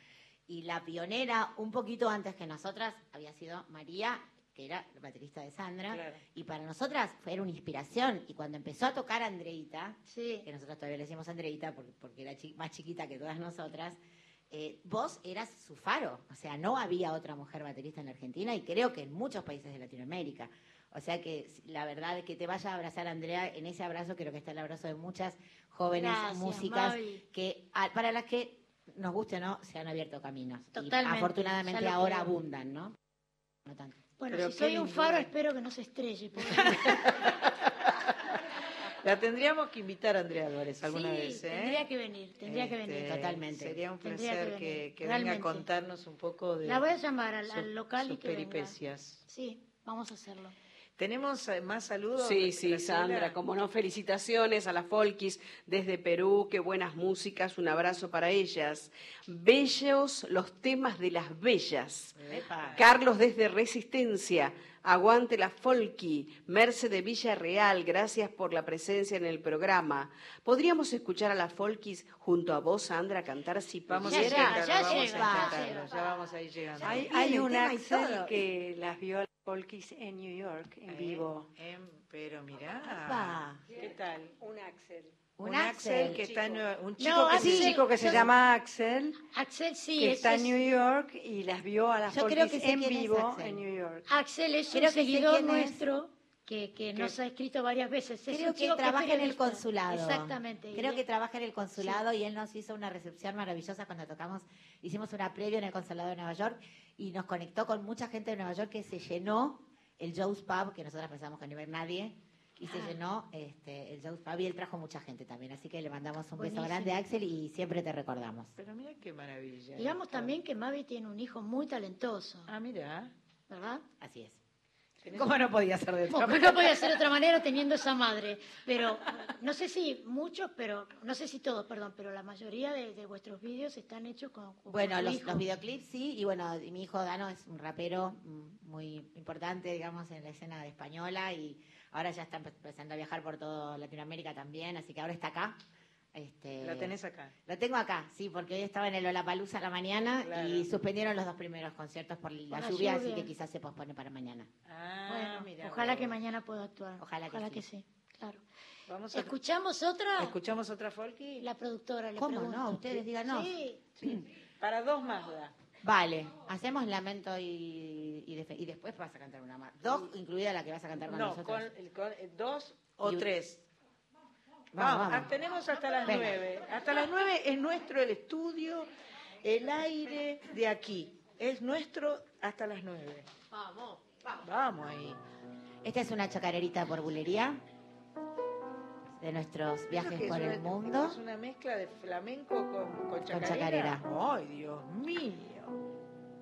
Y la pionera, un poquito antes que nosotras, había sido María, que era la baterista de Sandra. Claro. Y para nosotras fue era una inspiración. Y cuando empezó a tocar Andreita, Sí. que nosotros todavía le decimos Andreita porque, porque era chi- más chiquita que todas nosotras, eh, vos eras su faro. O sea, no había otra mujer baterista en la Argentina y creo que en muchos países de Latinoamérica. O sea que la verdad que te vaya a abrazar Andrea, en ese abrazo creo que está el abrazo de muchas jóvenes Gracias, músicas Mavi. que a- para las que nos guste o no, se han abierto caminos. Y Totalmente, afortunadamente ya lo ahora creo. abundan, ¿no? No tanto. Bueno, Pero si soy un faro, espero que no se estrelle. porque- La tendríamos que invitar a Andrea Álvarez alguna Sí, vez, ¿eh? tendría que venir, tendría que venir. Este, Totalmente. Sería un Tendría que placer venir, que, que venga a contarnos un poco de La voy a llamar al, sus- al local y que venga. peripecias. Sí, vamos a hacerlo. ¿Tenemos eh, más saludos? Sí, sí, Graciela? Sandra, como no, felicitaciones a las Folkis desde Perú, qué buenas músicas, un abrazo para ellas. Bellos los temas de las bellas. Epa. Carlos desde Resistencia, aguante la Folky, Merce de Villarreal, gracias por la presencia en el programa. ¿Podríamos escuchar a las Folkis junto a vos, Sandra, cantar si Vamos pudiera? a intentarlo, ya vamos a llega, ya intentarlo, llega. ya vamos a ir llegando. Hay, hay un Axel que las vio a las Polkis en New York, en Eh, vivo. em, pero mirá. ¿qué tal? Un Axel. Un, Un Axel, Axel, que está en un No, chico que Axel, se- chico que se yo- llama Axel, Axel sí, que es, está es- en New York y las vio a las Polkis en vivo en New York. Axel es Creo un seguidor nuestro que, que nos ha escrito varias veces. Es Creo un que trabaja en el consulado. Exactamente. y Creo él- que trabaja en el consulado y él nos hizo una recepción maravillosa cuando tocamos. Hicimos una previa en el consulado de Nueva York y nos conectó con mucha gente de Nueva York que se llenó el Joe's Pub, que nosotros pensamos que no iba a ir nadie. Y se llenó este, el Joe's Pub y él trajo mucha gente también. Así que le mandamos un Buenísimo. beso grande a Axel y siempre te recordamos. Pero mira qué maravilla. Digamos esto. también que Mavi tiene un hijo muy talentoso, Ah, mira. ¿verdad? Así es. ¿Cómo no podía ser de otra manera? no podía ser de otra manera teniendo esa madre. Pero no sé si muchos, pero no sé si todos, perdón, pero la mayoría de, de vuestros vídeos están hechos con, con Bueno, los, los videoclips sí, y bueno, y mi hijo Dano es un rapero muy importante, digamos, en la escena de española y ahora ya está empe- empezando a viajar por toda Latinoamérica también, así que ahora está acá. Este, La tenés acá. Lo tengo acá, sí, porque hoy estaba en el Olapalooza a la mañana Claro. y suspendieron los dos primeros conciertos por la, la lluvia, así que quizás se pospone para mañana. Ah, Bueno, mira ojalá que mañana pueda actuar. Ojalá que sí. sí. claro. Vamos a... ¿Escuchamos otra? ¿Escuchamos otra folky? La productora le ¿Cómo pregunto. no? Ustedes díganos. Sí. Para dos más da. Vale, hacemos lamento y, y, defe- y después vas a cantar una más. Dos, incluida la que vas a cantar con No, nosotros. con, el- con el dos o Y tres. Vamos, Vamos, ah, tenemos hasta las nueve. Hasta las nueve es nuestro el estudio, el aire de aquí. Es nuestro hasta las nueve. Vamos, vamos. Vamos ahí. Esta es una chacarerita por bulería de nuestros ¿Esto viajes por una- el mundo. Es una mezcla de flamenco con, con chacarera. chacarera. Ay, Dios mío.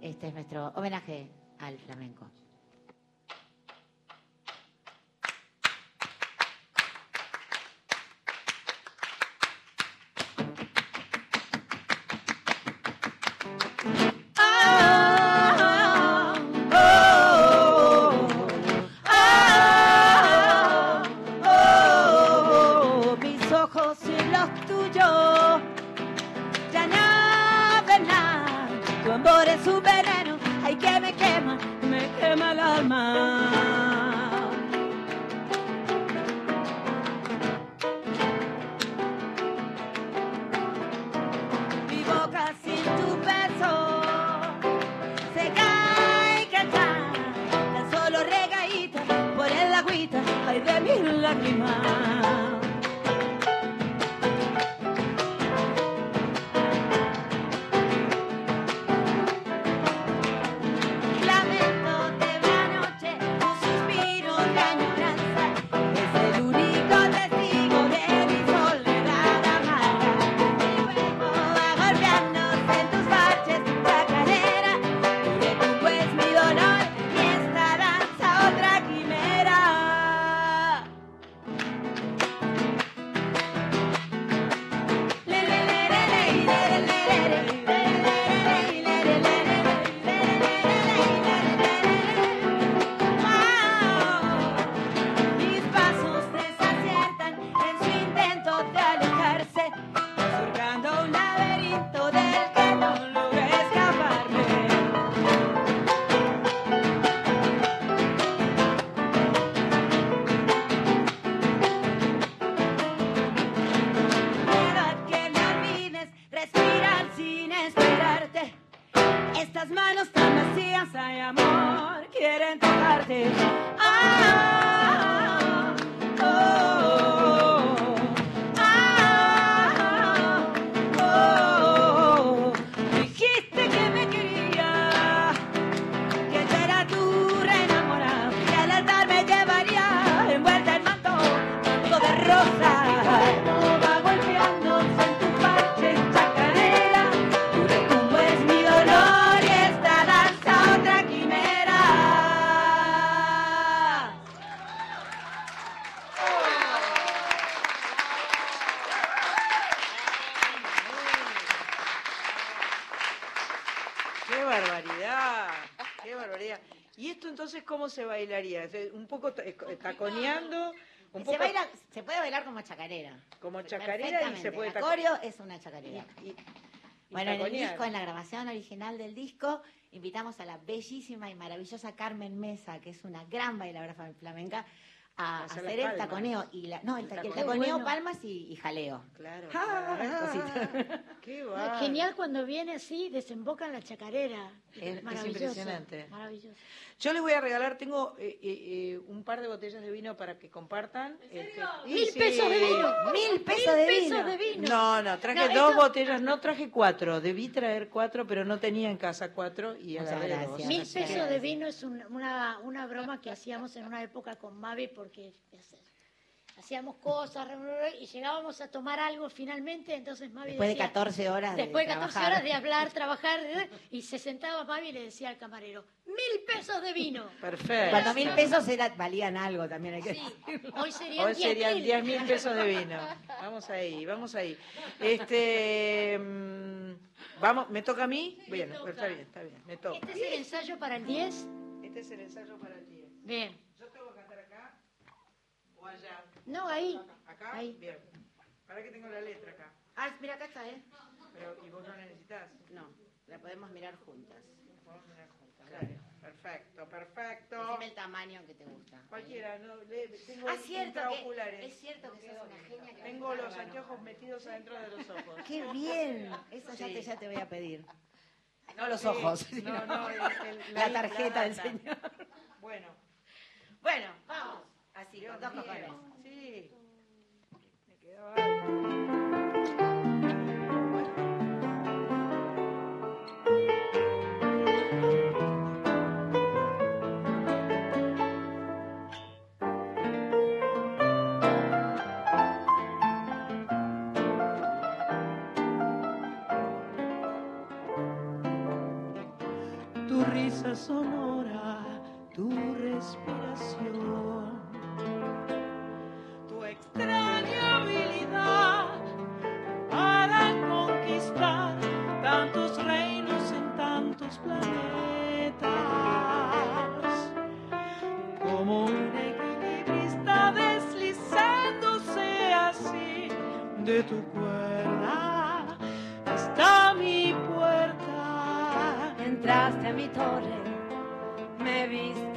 Este es nuestro homenaje al flamenco. Taconeando? Un Se, poco baila, se puede bailar como chacarera. como chacarera y se puede La taco- coreo es una chacarera. y bueno, en el taconear. disco, en la grabación original del disco, invitamos a la bellísima y maravillosa Carmen Mesa, que es una gran bailadora flam- flamenca, a Hacer el taconeo y la, no, el, el taconeo. taconeo, Bueno. palmas y, y jaleo. Claro. Ah, cosita. ¡Qué es genial cuando viene así, desemboca en la chacarera. Es- es Maravilloso, impresionante. Maravilloso. Yo les voy a regalar, tengo eh, eh, eh, un par de botellas de vino para que compartan. Este, y Mil sí. pesos de vino. Mil pesos de pesos vino. de vino. No, no, traje No, dos esto- botellas, no traje cuatro. Debí traer cuatro, pero no tenía en casa cuatro y agarré dos. Mil pesos de vino es un- una, una broma que hacíamos en una época con Mavi porque hacíamos cosas y llegábamos a tomar algo finalmente, entonces Mavi Después de decía- 14 horas de Después de 14 trabajar. horas de hablar, trabajar, y se sentaba Mavi y le decía al camarero, mil pesos de vino. Perfecto. Cuando mil pesos era, valían algo también hay que Sí, decirlo. hoy serían Hoy 10 serían mil. 10 mil pesos de vino. Vamos ahí, vamos ahí. Este, mm, vamos, ¿me toca a mí? Bien, toca. está bien, está bien, me toca. Este es el ensayo para el 10. Este es el ensayo para el 10. Bien. ¿Yo tengo que cantar acá o allá? No, ahí. ¿Acá? Ahí. Bien. Para que tengo la letra acá. Ah, mira, acá está, ¿eh? Pero, ¿y vos no la necesitas? No, la podemos mirar juntas. Podemos mirar juntas. Dale. Perfecto, perfecto. Decime el tamaño que te gusta. Cualquiera, no, le, tengo Ah, cierto, que, es cierto que sos una genia. que Tengo los anteojos metidos adentro de los ojos. Qué bien, eso ya, te, ya te voy a pedir. No los Sí. ojos, No, sino no, el- el- la tarjeta del señor. Bueno, Bueno, vamos. Así, con dos cojones. Sí. Me quedó alto. Tu risa sonora, tu respiración, planetas, como un equilibrista deslizándose así de tu cuerda está mi puerta. Entraste a mi torre, me viste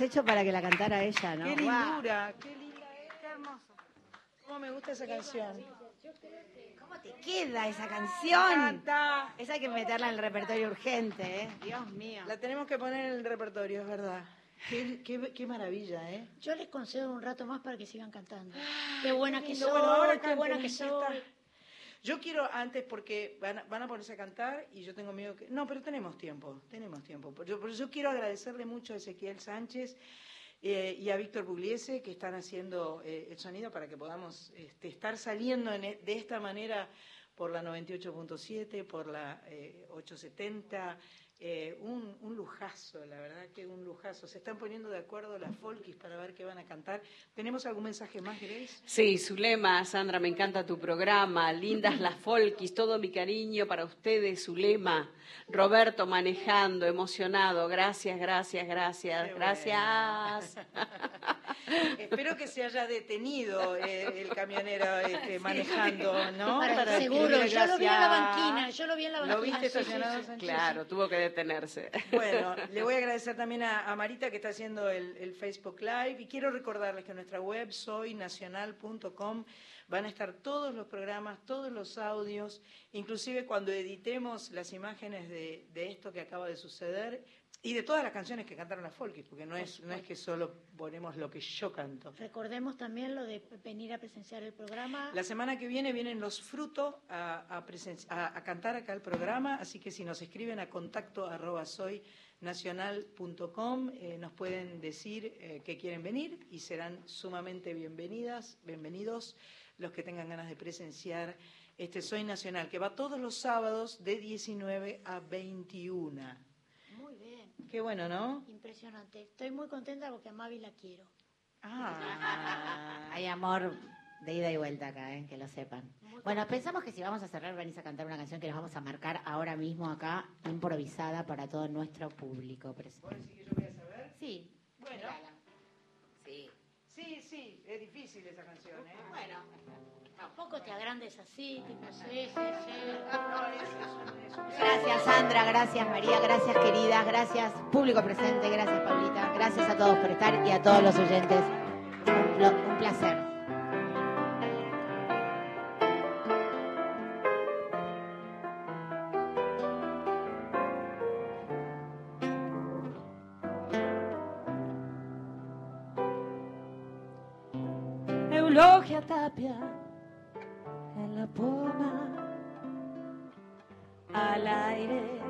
hecho para que la cantara ella, ¿no? Qué lindura, qué linda Qué hermoso. Cómo me gusta esa canción. ¿Cómo te queda esa canción? Esa hay que meterla en el repertorio urgente, ¿eh? Dios mío. La tenemos que poner en el repertorio, es verdad. Qué, qué- qué maravilla, ¿eh? Yo les concedo un rato más para que sigan cantando. Qué buena que soy, Bueno, ahora qué buena que soy. Yo quiero antes porque van a, van a ponerse a cantar y yo tengo miedo que... No, pero tenemos tiempo, tenemos tiempo. Pero yo quiero agradecerle mucho a Ezequiel Sánchez eh, y a Víctor Pugliese que están haciendo eh, el sonido para que podamos este, estar saliendo en e- de esta manera por la 98.7, por la eh, 870. Eh, un, un lujazo, la verdad que un lujazo. Se están poniendo de acuerdo las folkis para ver qué van a cantar. ¿Tenemos algún mensaje más, Grace? Sí, Zulema, Sandra, me encanta tu programa. Lindas las folkis, todo mi cariño para ustedes, Zulema. Roberto manejando, emocionado. Gracias, gracias, gracias, Qué gracias. Espero que se haya detenido eh, el camionero este, manejando, ¿no? Para- seguro, yo lo vi en la banquina, yo lo vi en la ¿Lo banquina. viste sí, sí, estacionado, sí. Sánchez? Claro, tuvo que detenerse. Bueno, le voy a agradecer también a, a Marita que está haciendo el, el Facebook Live y quiero recordarles que en nuestra web soynacional.com van a estar todos los programas, todos los audios, inclusive cuando editemos las imágenes de, de esto que acaba de suceder y de todas las canciones que cantaron las folkis, porque no es, no es que solo ponemos lo que yo canto. Recordemos también lo de venir a presenciar el programa. La semana que viene vienen los frutos a, a presen- a- a cantar acá el programa, así que si nos escriben a contacto arroba soy nacional.com eh, nos pueden decir eh, que quieren venir y serán sumamente bienvenidas, bienvenidos los que tengan ganas de presenciar este Soy Nacional, que va todos los sábados de 19 a 21. Qué bueno, ¿no? Impresionante. Estoy muy contenta porque a Mavi la quiero. Ah. Hay amor de ida y vuelta acá, ¿eh? que lo sepan. Bueno, pensamos que si vamos a cerrar, venís a cantar una canción que nos vamos a marcar ahora mismo acá, improvisada para todo nuestro público presente. Sí. Bueno. Sí. Sí, sí, es difícil esa canción, ¿eh? Tampoco te agrandes así, tipo, sí, sí, sí. Gracias Sandra, gracias María, gracias queridas, gracias público presente, gracias Paulita, gracias a todos por estar y a todos los oyentes. Un, un placer. Eulogia Tapia al aire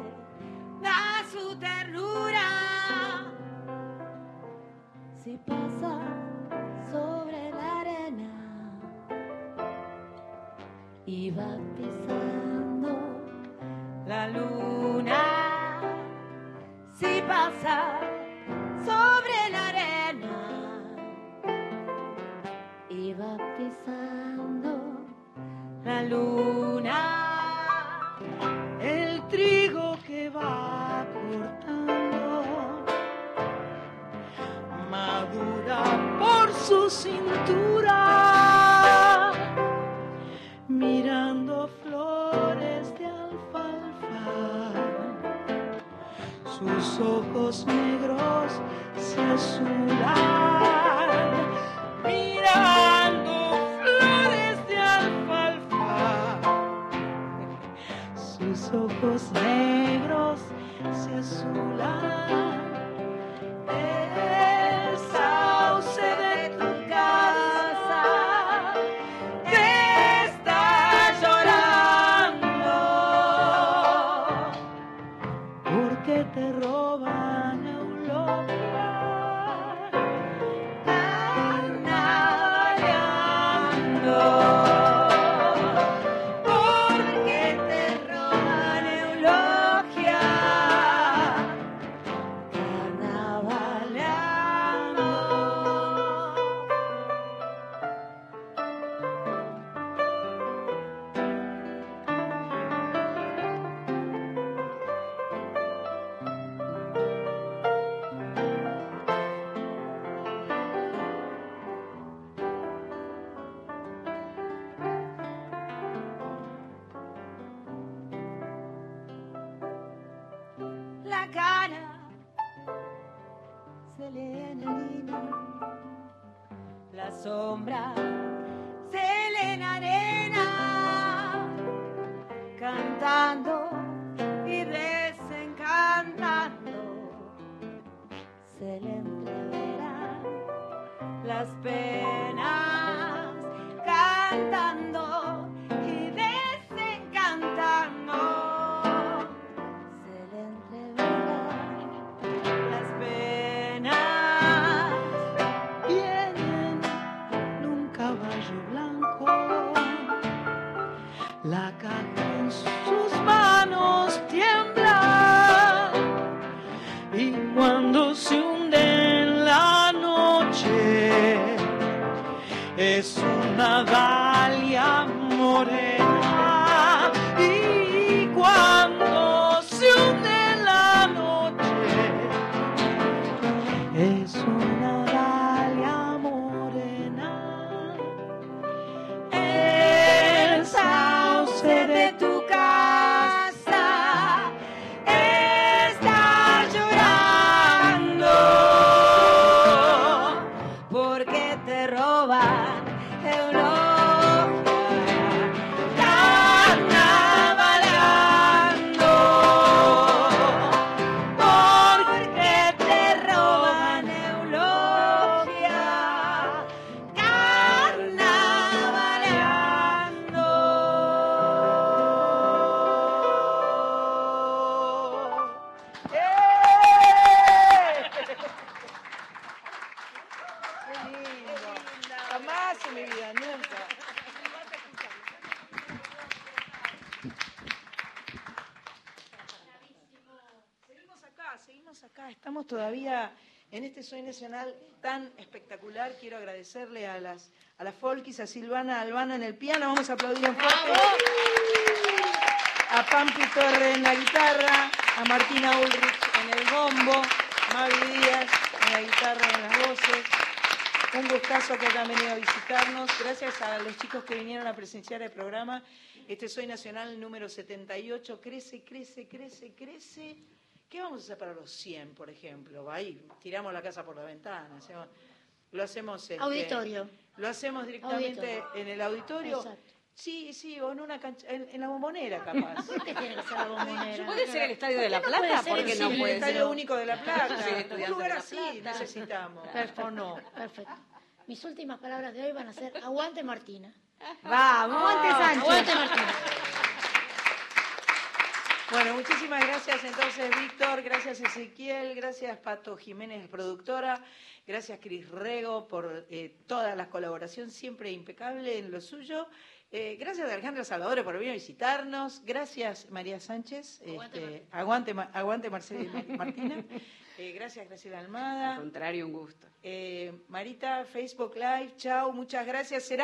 da su ternura. Si pasa sobre la arena y va pisando la luna. Si pasa cintura, mirando flores de alfalfa. Sus ojos negros se azulan, mirando flores de alfalfa sus ojos negros se azulan. La sombra agradecerle a las, a las Folkis, a Silvana Albano en el piano. Vamos a aplaudir en fuerte. A Pampi Torre en la guitarra, a Martina Ulrich en el bombo, Mavi Díaz en la guitarra y en las voces. Un gustazo que hayan venido a visitarnos. Gracias a los chicos que vinieron a presenciar el programa. Este Soy Nacional número 78. Crece, crece, crece, crece. ¿Qué vamos a hacer para los 100, por ejemplo? Ahí tiramos la casa por la ventana. hacemos- lo hacemos. este, Auditorio. Lo hacemos directamente Auditorio. en el auditorio. Exacto. Sí, sí, o en una cancha, en, en la bombonera, capaz. ¿Por qué tiene que ser la bombonera? ¿Puede ser el Estadio de La ¿Por qué no Plata? puede ¿Por qué ser no el? Estadio Único de La Plata. Un lugar así Plata. necesitamos. Perfecto. ¿O no? Perfecto. Mis últimas palabras de hoy van a ser aguante Martina. Vamos. Aguante Sánchez. Aguante Martina. Bueno, muchísimas gracias entonces, Víctor, gracias Ezequiel, gracias Pato Jiménez, productora, gracias Cris Rego por eh, toda la colaboración, siempre impecable en lo suyo. Eh, gracias a Alejandra Salvador por venir a visitarnos. Gracias María Sánchez. este, aguante, aguante Marcela Martina. Eh, gracias Graciela Almada. Al contrario, un gusto. Eh, Marita, Facebook Live, chao, muchas gracias. Será